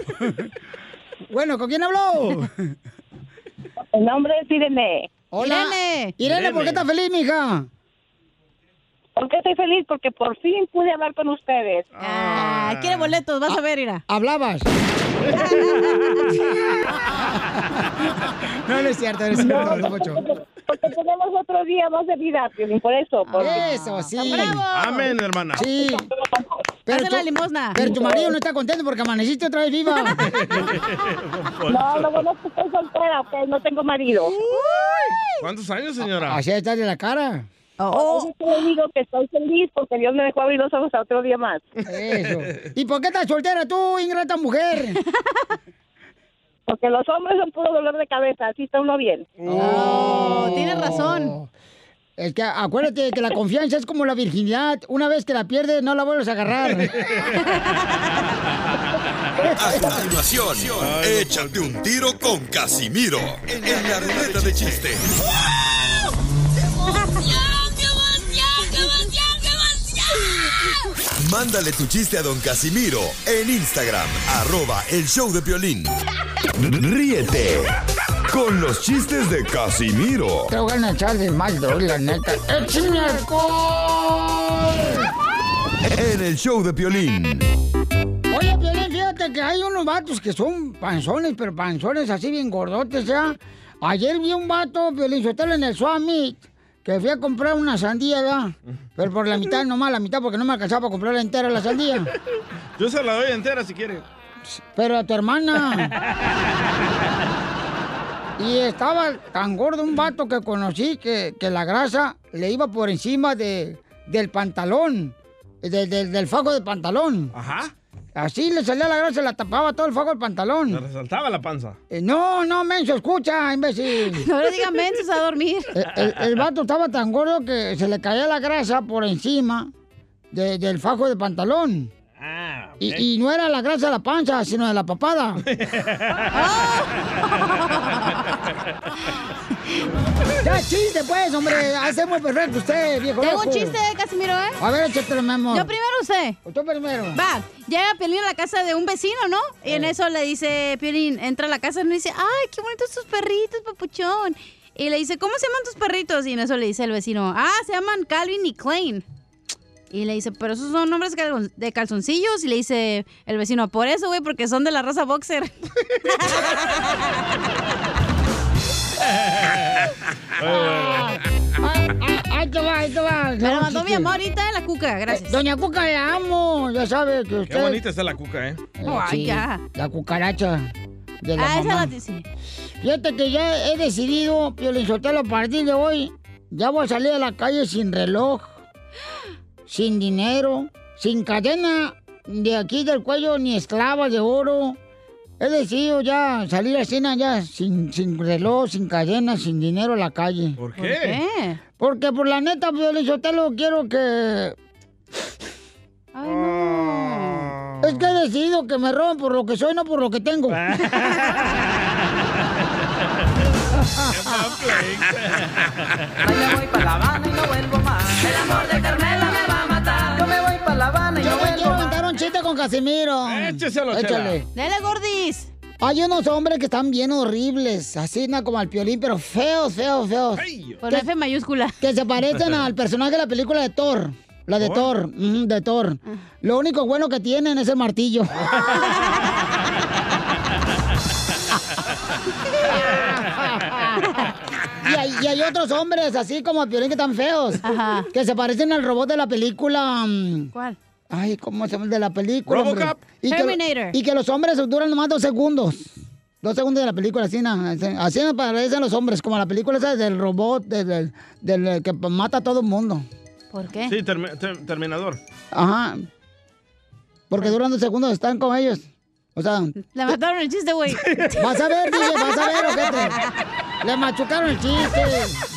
bueno, ¿con quién habló? El nombre es Irene. Hola. Irene. Irene, ¿por qué estás feliz, mija? ¿Por qué estoy feliz? Porque por fin pude hablar con ustedes. Ah, quiere boletos, vas a ver, Ira. ¿Hablabas? no, no es cierto, no es cierto, don Poncho. Porque tenemos otro día más de vida, Piolín, por eso. Porque... Eso, sí. Amén, hermana. Sí. Haz la limosna. Pero tu marido no está contento porque amaneciste otra vez viva. No, lo bueno es que estoy soltera, ok, no tengo marido. ¿Cuántos años, señora? Así está de la cara. Oh. Eso le digo que estoy feliz porque Dios me dejó abrir los ojos a otro día más. Eso. ¿Y por qué estás soltera tú, ingrata mujer? Porque los hombres son puro dolor de cabeza, así está uno bien. Oh, tienes razón. Es que acuérdate que la confianza es como la virginidad. Una vez que la pierdes, no la vuelves a agarrar. A continuación, échate un tiro con Casimiro en la ruleta de chiste. Mándale tu chiste a don Casimiro en Instagram, arroba el show de violín. Ríete con los chistes de Casimiro Te voy a echar de mal, la neta. ¡Échame alcohol! en el show de violín. Oye, Piolín, fíjate que hay unos vatos que son panzones, pero panzones así bien gordotes, ¿ya? Ayer vi un vato, Piolín Sotelo, en el Swamit, que fui a comprar una sandía, ¿ya? Pero por la mitad, nomás la mitad, porque no me alcanzaba para comprarla entera la sandía. Yo se la doy entera si quiere. Pero a tu hermana. Y estaba tan gordo un vato que conocí que, que la grasa le iba por encima de, del pantalón, de- de- del fajo del pantalón. Ajá. Así le salía la grasa, la tapaba todo el fajo del Le pantalón. resaltaba la panza. Eh, no, no, menso, escucha, imbécil. No le digan mensos a dormir. El, el- el vato estaba tan gordo que se le caía la grasa por encima de- del fajo del pantalón. Ah, Y, y no era la grasa de la panza, sino de la papada. ya chiste, pues, hombre. Hacemos perfecto usted, viejo Tengo un loco. chiste, Casimiro, ¿eh? A ver, échatelo, mi amor. Yo primero usted. Tú primero. Va, llega Piolín a la casa de un vecino, ¿no? Y en eso le dice Piolín, entra a la casa y me dice, ay, qué bonitos tus perritos, papuchón. Y le dice, ¿cómo se llaman tus perritos? Y en eso le dice el vecino, ah, se llaman Calvin y Klein. Y le dice, pero esos son nombres de calzoncillos. Y le dice el vecino, por eso, güey, porque son de la raza boxer. Ah, ah, ahí te va, ahí te va. Me lo mandó mi amor ahorita la cuca, gracias. Doña Cuca, la amo. Ya sabe que usted... Qué bonita está la cuca, ¿eh? Eh, sí, ya. La cucaracha de la Ah, esa mamá. la sí. Fíjate que ya he decidido, Piolín Sotelo, a partir de hoy, ya voy a salir a la calle sin reloj, sin dinero, sin cadena de aquí del cuello, ni esclava de oro, He decidido ya salir a cena ya sin, sin reloj, sin cadena, sin dinero a la calle. ¿Por qué? ¿Por qué? Porque por la neta, Piolizotelo, quiero que... Ay, no. Es que he decidido que me roben por lo que soy, no por lo que tengo. Ay, me voy para La Habana y no vuelvo más. El amor de Carmela con Casimiro. Écheselo, Chela. Échale. Dale, gordis. Hay unos hombres que están bien horribles, así ¿no? como al piolín, pero feos, feos, feos. Con F mayúscula. Que se parecen al personaje de la película de Thor. La de Thor, de Thor. Lo único bueno que tienen es el martillo. y, hay, y hay otros hombres así como el piolín que están feos. Que se parecen al robot de la película. mm, ¿Cuál? Ay, ¿cómo se llama de la película? RoboCop. Y que, Terminator. y que los hombres duran nomás dos segundos. Dos segundos de la película, así, así, parecen los hombres, como la película esa del robot, del, del- del que mata a todo el mundo. ¿Por qué? Sí, termi- ter- terminador. Ajá. Porque duran dos segundos, están con ellos. O sea... Le mataron el chiste, güey. Vas a ver, DJ, vas a ver, ojete. Le machucaron el chiste.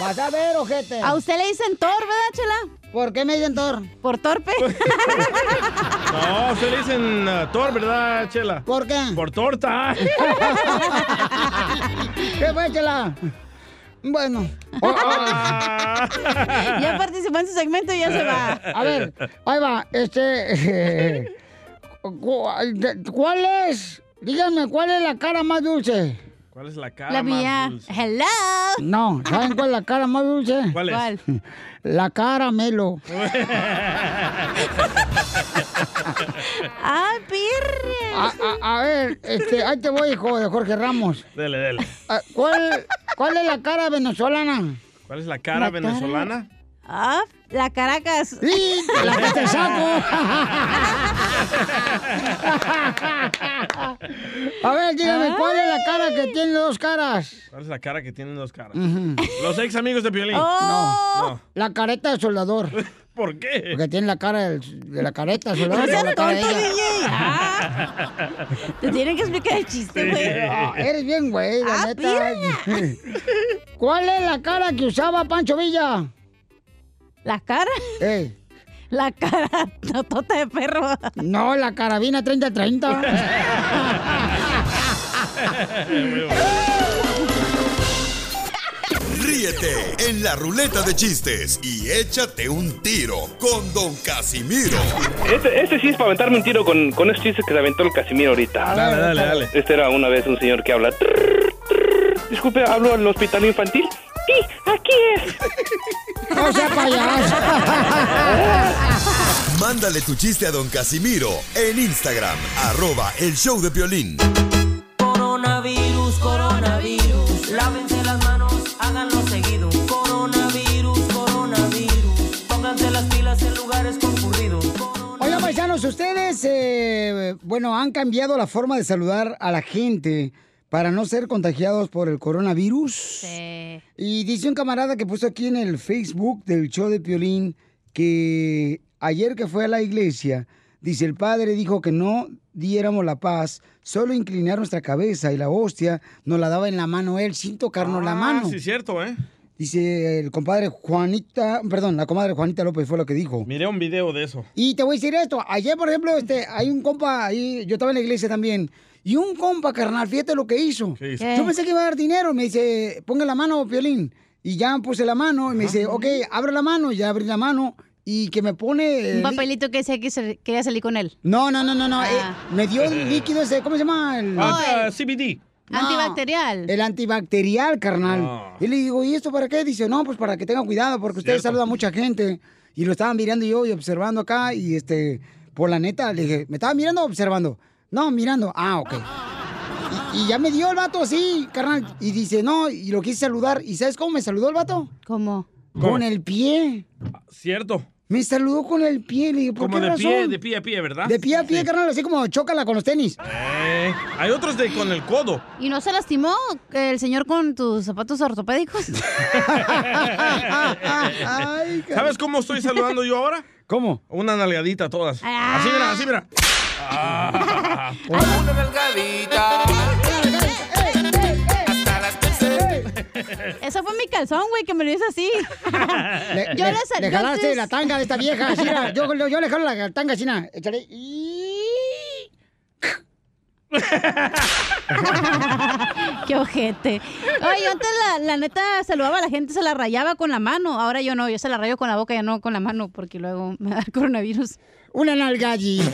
Vas a ver, ojete. A usted le dicen Thor, ¿verdad, Chela? ¿Por qué me dicen Thor? Por torpe. No, se le dicen uh, Thor, ¿verdad, Chela? ¿Por qué? Por torta. ¿Qué fue, chela? Bueno. Oh, ya participó en su segmento y ya se va. A ver, ahí va. Este. ¿Cuál cuál es? Díganme, ¿cuál es la cara más dulce? ¿Cuál es la cara La más mía. dulce? Hello. No, ¿saben cuál es la cara más dulce? ¿Cuál es? ¿Cuál? La cara Melo. ¡Ay, pirre! A, a- a ver, este, ahí te voy, hijo de Jorge Ramos. Dele, dele. Ah, ¿Cuál, ¿Cuál es la cara venezolana? ¿Cuál es la cara La cara- venezolana? Ah, la Caracas. Sí, la que te saco. A ver, dígame, ¿cuál es la cara que tiene dos caras? ¿Cuál es la cara que tienen dos caras? Ujú. Los ex amigos de Piolín. No, No. la careta de soldador. ¿Por qué? Porque tiene la cara del- de la careta de soldador. No seas como la cara de tonto, ella. DJ. Ah, te tienen que explicar el chiste, güey. Ah, eres bien, güey, la Ah, neta. ¿Cuál es la cara que usaba Pancho Villa? ¿La cara? Eh. La cara totota de perro. No, la carabina 3030. Ríete en la ruleta de chistes y échate un tiro con Don Casimiro. Este, este sí es para aventarme un tiro con, con esos chistes que se aventó el Casimiro ahorita. Dale, dale, dale. Este era una vez un señor que habla. "Trrr, trrr". Disculpe, ¿hablo al hospital infantil? Sí, aquí es. No sea payaso. Mándale tu chiste a Don Casimiro en Instagram, arroba el show de violín. Coronavirus, coronavirus. Lávense las manos, háganlo seguido. Coronavirus, coronavirus. Pónganse las pilas en lugares concurridos. Oigan, paisanos, ustedes, eh, bueno, han cambiado la forma de saludar a la gente para no ser contagiados por el coronavirus. Sí. Y dice un camarada que puso aquí en el Facebook del show de Piolín que ayer que fue a la iglesia, dice el padre dijo que no diéramos la paz, solo inclinar nuestra cabeza y la hostia nos la daba en la mano él sin tocarnos la Ah, mano. sí, cierto, ¿eh? Dice el compadre Juanita, perdón, la comadre Juanita López fue lo que dijo. Miré un video de eso. Y te voy a decir esto, ayer por ejemplo, este, hay un compa ahí, yo estaba en la iglesia también, y un compa, carnal, fíjate lo que hizo. ¿Qué hizo? Yo pensé que iba a dar dinero, me dice, ponga la mano, Piolín. Y ya puse la mano, y me dice, ok, abre la mano, ya abrí la mano, y que me pone... Un eh, papelito que decía que quería salir con él. No, no, no, no, no, Ah. eh, me dio el líquido ese, ¿cómo se llama? El... Ah, CBD. No, Antibacterial. El antibacterial, carnal. No. Y le digo, ¿y esto para qué? Dice, no, pues para que tengan cuidado, porque ustedes saludan a mucha gente. Y lo estaban mirando yo y observando acá, y este, por la neta, le dije, ¿me estaba mirando o observando? No, mirando. Ah, ok. Y, y ya me dio el vato así, carnal. Y dice, no, y lo quise saludar. ¿Y sabes cómo me saludó el vato? ¿Cómo? Con el pie. Cierto. Me saludó con el pie. Le dije, ¿por Como qué de razón? pie, de pie a pie, ¿verdad? De pie a pie, Sí. carnal, así como chócala con los tenis. Eh, hay otros de con el codo. ¿Y no se lastimó el señor con tus zapatos ortopédicos? ¿Sabes cómo estoy saludando yo ahora? ¿Cómo? Una nalgadita a todas. Ah. Así mira, así mira. Ah. Una. Hasta las Eso fue mi calzón, güey, que me lo hizo así. Le, yo le- le yo jalaste antes- la tanga de esta vieja. era. yo, yo, yo le jalo la tanga, China. Échale. Y- Qué ojete. Oye, yo antes la, la neta saludaba a la gente, se la rayaba con la mano. Ahora yo no, yo se la rayo con la boca, ya no con la mano, porque luego me da el coronavirus. Una nalgadita.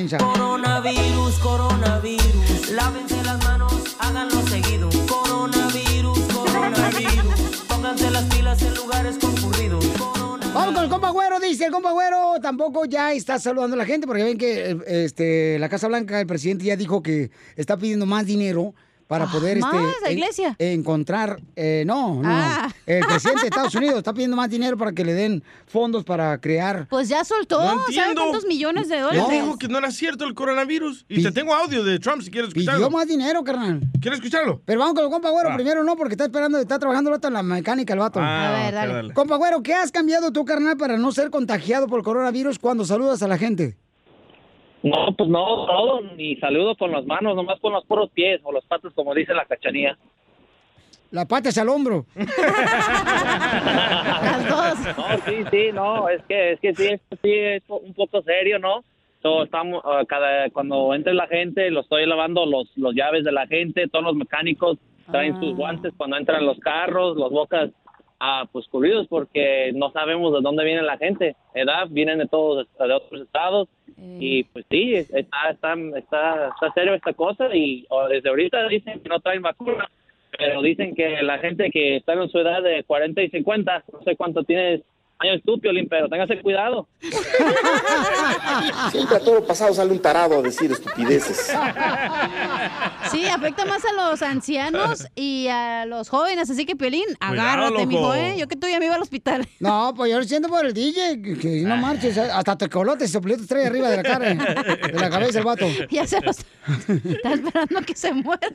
Está. Coronavirus, coronavirus. Lávense las manos, háganlo seguido. Coronavirus, coronavirus. Pónganse las pilas en lugares concurridos. Vamos con el compa güero, dice el compa güero. Tampoco ya está saludando a la gente porque ven que este, la Casa Blanca, el presidente ya dijo que está pidiendo más dinero para Ah, poder ¿más? este, ¿La en- iglesia? encontrar. eh, no, no. Ah. El presidente de Estados Unidos está pidiendo más dinero para que le den fondos para crear. Pues ya soltó, No ¿sabe entiendo. cuántos millones de dólares? dijo que no era cierto el coronavirus. Y te tengo audio de Trump si quieres escucharlo. Pidió más dinero, carnal. ¿Quieres escucharlo? Pero vamos con el compa güero primero, no, porque está esperando, está trabajando el vato en la mecánica, el vato. Ah, A ver, dale. dale. Compa güero, ¿qué has cambiado tú, carnal, para no ser contagiado por coronavirus cuando saludas a la gente? No, pues no, todo, ni saludo con las manos, nomás con los puros pies o los patos, como dice la cachanía. La patas al hombro. Las dos. No, sí, sí, no, es que, es que sí, esto sí es un poco serio, ¿no? So, estamos, ah, cada, cuando entre la gente, lo estoy lavando los, los llaves de la gente, todos los mecánicos traen sus guantes cuando entran los carros, los bocas, ah, pues cubridos porque no sabemos de dónde viene la gente, ¿verdad? Vienen de todos, de otros estados y pues sí, está, está, está, está serio esta cosa y oh, desde ahorita dicen que no traen vacuna, pero dicen que la gente que está en su edad de 40 y 50, no sé cuánto tienes años tú, Piolín, pero téngase cuidado. Siempre a todo pasado sale un tarado a decir estupideces. Sí, afecta más a los ancianos y a los jóvenes, así que Piolín, agárrate, mijo, ¿eh? Yo que tú ya me iba al hospital. No, pues yo lo siento por el DJ, que, no marches, hasta tecolotes y soplitos trae arriba de la cara, de la cabeza el vato. Ya se los... Está esperando que se muera.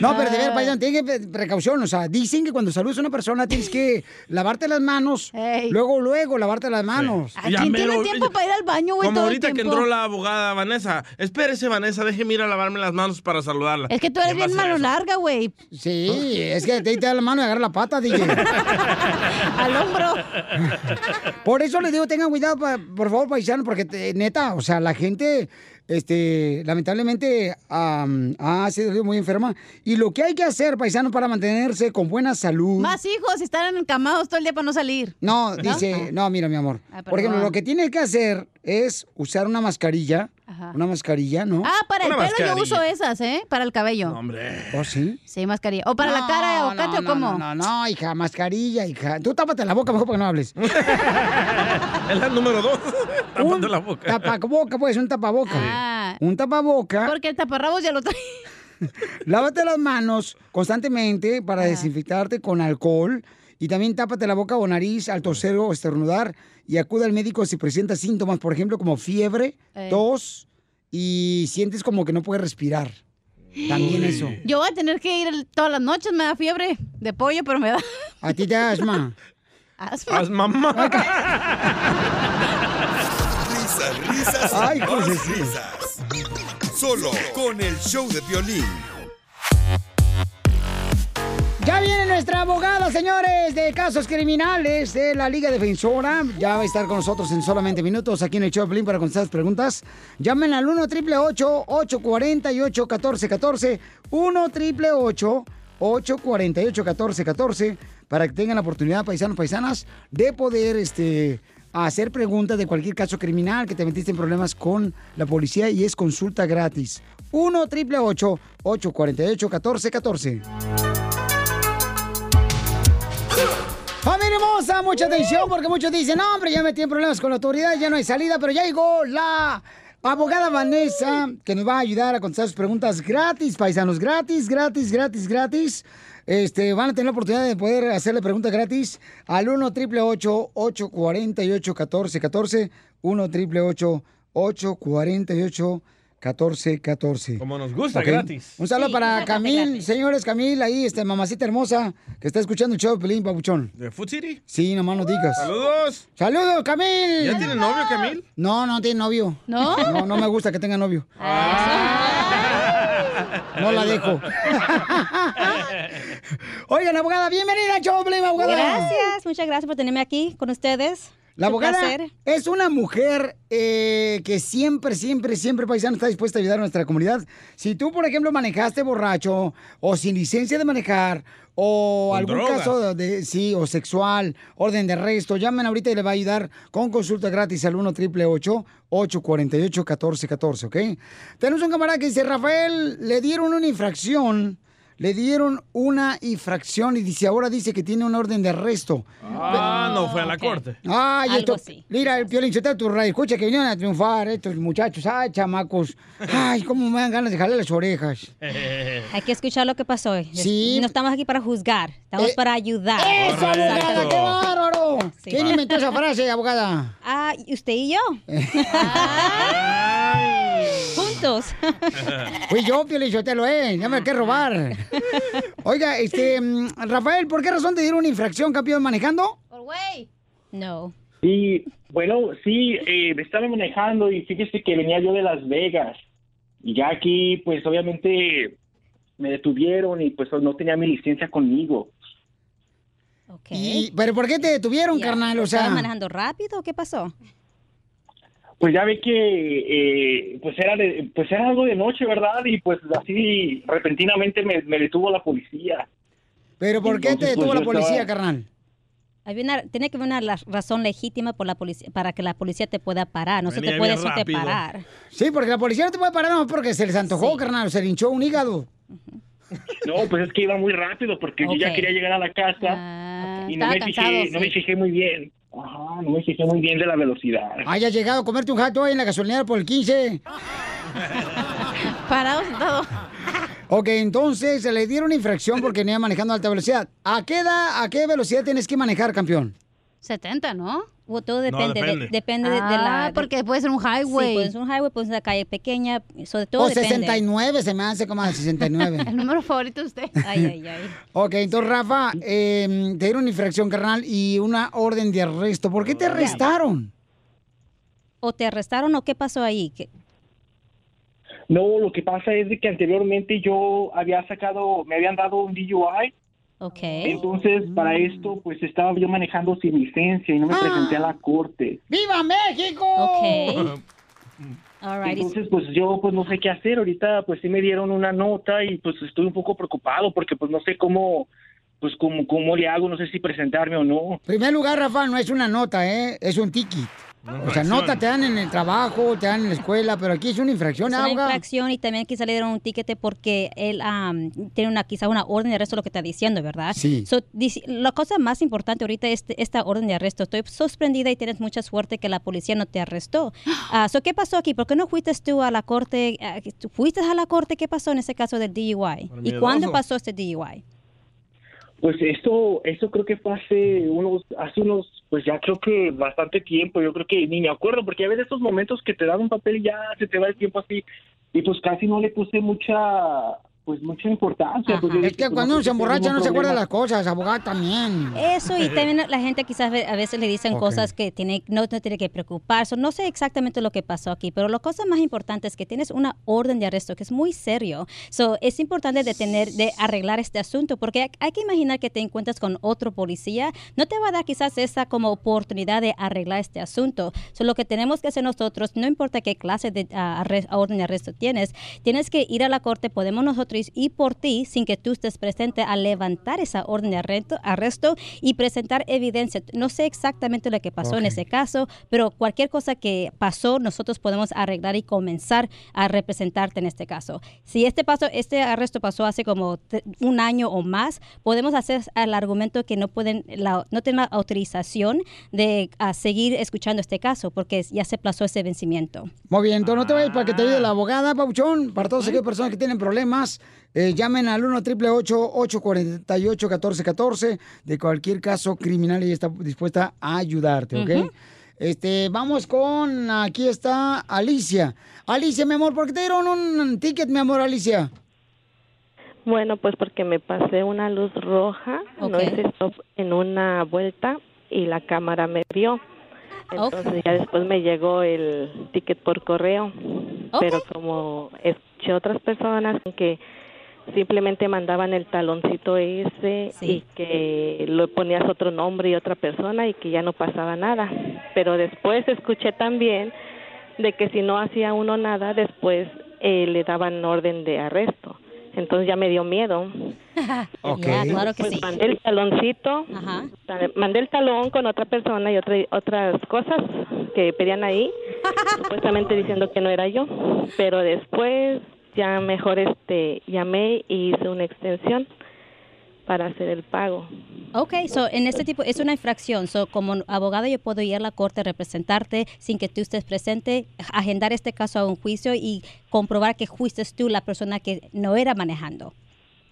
No, pero de ver, paisano, tiene que pre- precaución, o sea, dicen que cuando saludas a una persona tienes que lavarte las manos, luego, luego lavarte las manos. ¿A quién tiene tiempo para ir al baño, güey, Como todo el ahorita que entró la abogada Vanessa. Espérese, Vanessa, déjeme ir a lavarme las manos para saludarla. Es que tú eres ¿Quién va a bien mano larga, güey. Sí, es que te, te da la mano y agarra la pata, DJ. Al hombro. Por eso les digo, tengan cuidado, por favor, paisano, porque te- neta, o sea, la gente, este, lamentablemente, am, ha sido muy enferma. Y lo que hay que hacer, paisano, para mantenerse con buena salud. Más hijos, estar encamados todo el día para no salir. No, dice, no, mira, mi amor. Ah, Por ejemplo, lo que tienes que hacer es usar una mascarilla. Ajá. Una mascarilla, ¿no? Ah, para el pelo yo uso esas, ¿eh? Para el cabello. hombre. ¿Oh, sí? Sí, mascarilla. ¿O para la cara, No, Ocate, no, o cómo? No, no, no, hija, mascarilla, hija. Tú tápate la boca mejor para que no hables. Es la número dos. Tapando la boca. Tapaboca, pues, un tapaboca. Ah. Un tapaboca. Porque el taparrabos ya lo trae. Lávate las manos constantemente para desinfectarte con alcohol. Y también tápate la boca o nariz al toser o estornudar. Y acude al médico si presentas síntomas, por ejemplo, como fiebre, Ey. tos y sientes como que no puedes respirar. También eso. Yo voy a tener que ir todas las noches, me da fiebre de pollo, pero me da A ti te da asma. asma. Haz mamá. Risas, risas, Ay, más risas. Solo con el show de violín. Ya viene nuestra abogada, señores, de casos criminales de la Liga Defensora. Ya va a estar con nosotros en solamente minutos aquí en el Pelín para contestar las preguntas. Llamen al 1 888 848 1414 1 888 848 1414 para que tengan la oportunidad, paisanos, paisanas, de poder este, hacer preguntas de cualquier caso criminal que te metiste en problemas con la policía y es consulta gratis. 1 888 848 1414 Familia hermosa, mucha atención porque muchos dicen, no, hombre, ya metí en problemas con la autoridad, ya no hay salida, pero ya llegó la abogada Vanessa que nos va a ayudar a contestar sus preguntas gratis, paisanos, gratis, gratis, gratis, gratis. Este, van a tener la oportunidad de poder hacerle preguntas gratis al 1 888 848 1414 1 888 848 1414. Como nos gusta, gratis. Un saludo Sí, para Camil, gratis. señores, Camil, ahí, este, mamacita hermosa, que está escuchando el show de Pelín, papuchón. ¿De Food City? Sí, nomás no digas. ¡Saludos! ¡Saludos, Camil! ¿Ya tiene novio, Camil? No, no tiene novio. ¿No? No, no me gusta que tenga novio. No la dejo. Oigan, abogada, bienvenida al show, de Pelín, abogada. Gracias, muchas gracias por tenerme aquí con ustedes. La abogada placer. es una mujer eh, que siempre, siempre, siempre, paisano, está dispuesta a ayudar a nuestra comunidad. Si tú, por ejemplo, manejaste borracho o sin licencia de manejar o Con algún drogas. caso de, sí, o sexual, orden de arresto, llamen ahorita y le va a ayudar con consulta gratis al 1 888 848 1414 ¿ok? Tenemos un camarada que dice, Rafael, le dieron una infracción. Le dieron una infracción y dice, ahora dice que tiene una orden de arresto. Ah, no fue a la corte. Ay, Algo esto, mira, el Piolín, se tu radio, escucha que vinieron a triunfar estos muchachos, ay, chamacos, ay, cómo me dan ganas de jalar las orejas. Hay que escuchar lo que pasó. hoy. Sí. No estamos aquí para juzgar, estamos Eh, para ayudar. ¡Eso, abogada, qué bárbaro! Sí. ¿Quién inventó esa frase, abogada? Ah, ¿y usted y yo. Fui yo, yo te lo he, ya me que robar. Oiga, este, mm, Rafael, ¿por qué razón te dieron una infracción, campeón, manejando? No. Sí, bueno, sí, eh, estaba manejando y fíjese que venía yo de Las Vegas. Y ya aquí, pues obviamente me detuvieron y pues no tenía mi licencia conmigo. Y- ¿Pero por qué te detuvieron, carnal? O sea, ¿Estabas manejando rápido o qué pasó? Pues ya ve que eh, pues era de- pues era algo de noche, ¿verdad? Y pues así repentinamente me, me detuvo la policía. ¿Pero por qué te Entonces, detuvo pues, la policía, estaba- carnal? Había una, tiene que haber una razón legítima por la policía, para que la policía te pueda parar. No se te puede eso te parar. Sí, porque la policía no te puede parar no porque se les antojó, carnal, se le hinchó un hígado. No, pues es que iba muy rápido porque yo ya quería llegar a la casa y no me, cansado, fijé, no me fijé muy bien. Ajá, no me fijé muy bien de la velocidad. Haya llegado a comerte un jato ahí en la gasolinera por el 15. Parado sentado. Ok, entonces se le dieron infracción porque venía manejando a alta velocidad. ¿A qué edad, a qué velocidad tienes que manejar, campeón? 70, ¿no? O todo depende, de- depende. depende, de, de Ah, la... porque puede ser un highway. Sí, puede ser un highway, puede ser una calle pequeña, sobre todo O depende. 69, se me hace como a 69. El número favorito de usted. Ay, ay, ay. Ok, entonces, Rafa, eh, te dieron infracción, carnal, y una orden de arresto. ¿Por qué te arrestaron? ¿O te arrestaron o qué pasó ahí? ¿Qué- No, lo que pasa es de que anteriormente yo había sacado, me habían dado un DUI. Ok. Entonces, para esto, pues estaba yo manejando sin licencia y no me Ah. presenté a la corte. ¡Viva México! Ok. Alrighty. Entonces, pues yo pues no sé qué hacer. Ahorita pues sí me dieron una nota y pues estoy un poco preocupado porque pues no sé cómo, pues cómo, cómo le hago, no sé si presentarme o no. En primer lugar, Rafa, no es una nota, ¿eh? Es un ticket. O sea, nota te dan en el trabajo, te dan en la escuela, pero aquí es una infracción, Es una infracción y también quizá le dieron un tiquete porque él am, tiene una quizá una orden de arresto, lo que está diciendo, ¿verdad? Sí. So, dice- la cosa más importante ahorita es este- esta orden de arresto. Estoy sorprendida y tienes mucha suerte que la policía no te arrestó. Ah, so, ¿Qué pasó aquí? ¿Por qué no fuiste tú a la corte? ¿tú ¿Fuiste a la corte? ¿Qué pasó en ese caso del DUI? ¿Y cuándo pasó este DUI? Pues esto, esto creo que fue hace unos, hace unos, pues ya creo que bastante tiempo, yo creo que ni me acuerdo, porque a veces esos momentos que te dan un papel y ya se te va el tiempo así, y pues casi no le puse mucha, pues mucha importancia. pues, Es que pues, cuando uno se emborracha no se acuerda las cosas, abogado también. Eso y también la gente quizás a veces le dicen cosas que tiene, no, no tiene que preocuparse. No sé exactamente lo que pasó aquí, pero la cosa más importante es que tienes una orden de arresto que es muy serio. So, es importante de tener, de arreglar este asunto porque hay, hay que imaginar que te encuentras con otro policía. No te va a dar quizás esa como oportunidad de arreglar este asunto. So, lo que tenemos que hacer nosotros, no importa qué clase de arre- orden de arresto tienes, tienes que ir a la corte, podemos nosotros ir por ti sin que tú estés presente a levantar esa orden de arresto, arresto y presentar evidencia. No sé exactamente lo que pasó en ese caso, pero cualquier cosa que pasó, nosotros podemos arreglar y comenzar a representarte en este caso. Si este paso, este arresto pasó hace como un año o más, podemos hacer el argumento que no pueden, la- no tienen la autorización de ah, seguir escuchando este caso porque ya se plazó ese vencimiento. Muy bien, entonces no te vayas para que te Ah. ayude la abogada, Pauchón. Para todas aquellas personas que tienen problemas, eh, llamen al 1 888 848 1414 De cualquier caso criminal, ella está dispuesta a ayudarte, ¿ok? Este, vamos con, aquí está Alicia. Alicia, mi amor, ¿por qué te dieron un ticket, mi amor, Alicia? Bueno, pues porque me pasé una luz roja, no hice stop en una vuelta y la cámara me vio. Entonces ya después me llegó el ticket por correo, pero como escuché otras personas que simplemente mandaban el taloncito ese y que lo ponías otro nombre y otra persona y que ya no pasaba nada. Pero después escuché también de que si no hacía uno nada, después eh, le daban orden de arresto. Entonces ya me dio miedo. Claro que Pues sí. Mandé el taloncito, ta- mandé el talón con otra persona y otra, otras cosas que pedían ahí, supuestamente diciendo que no era yo. Pero después ya mejor este llamé y hice una extensión para hacer el pago. Ok, so en este tipo es una infracción. So como abogado yo puedo ir a la corte, representarte sin que tú estés presente, agendar este caso a un juicio y comprobar que fuiste tú la persona que no era manejando.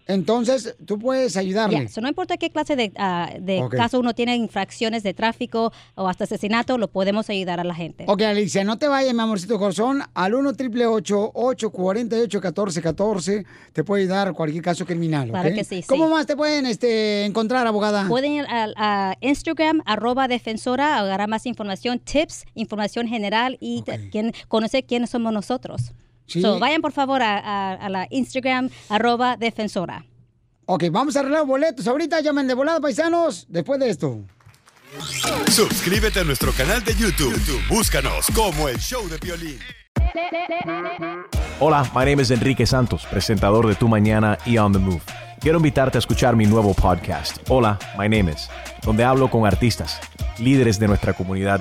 Entonces, tú puedes ayudarle. Ya, so no importa qué clase de, ah, de Ok. caso uno tiene, infracciones de tráfico o hasta asesinato, lo podemos ayudar a la gente. Ok, Alicia, no te vayas, mi amorcito corazón. Al 1 888 848 1414 te puede ayudar cualquier caso criminal. Claro que sí, sí. ¿Cómo más te pueden este, encontrar, abogada? Pueden ir a, a Instagram, arroba defensora, agarrar más información, tips, información general y quién, conocer quiénes somos nosotros. Sí. So, vayan por favor a, a- a la Instagram, arroba defensora. Ok, vamos a arreglar boletos. Ahorita llamen de volada, paisanos, después de esto. Suscríbete a nuestro canal de YouTube. YouTube, Búscanos como el show de violín. Hola, my name is Enrique Santos, presentador de Tu Mañana y On the Move. Quiero invitarte a escuchar mi nuevo podcast, Hola, my name is, donde hablo con artistas, líderes de nuestra comunidad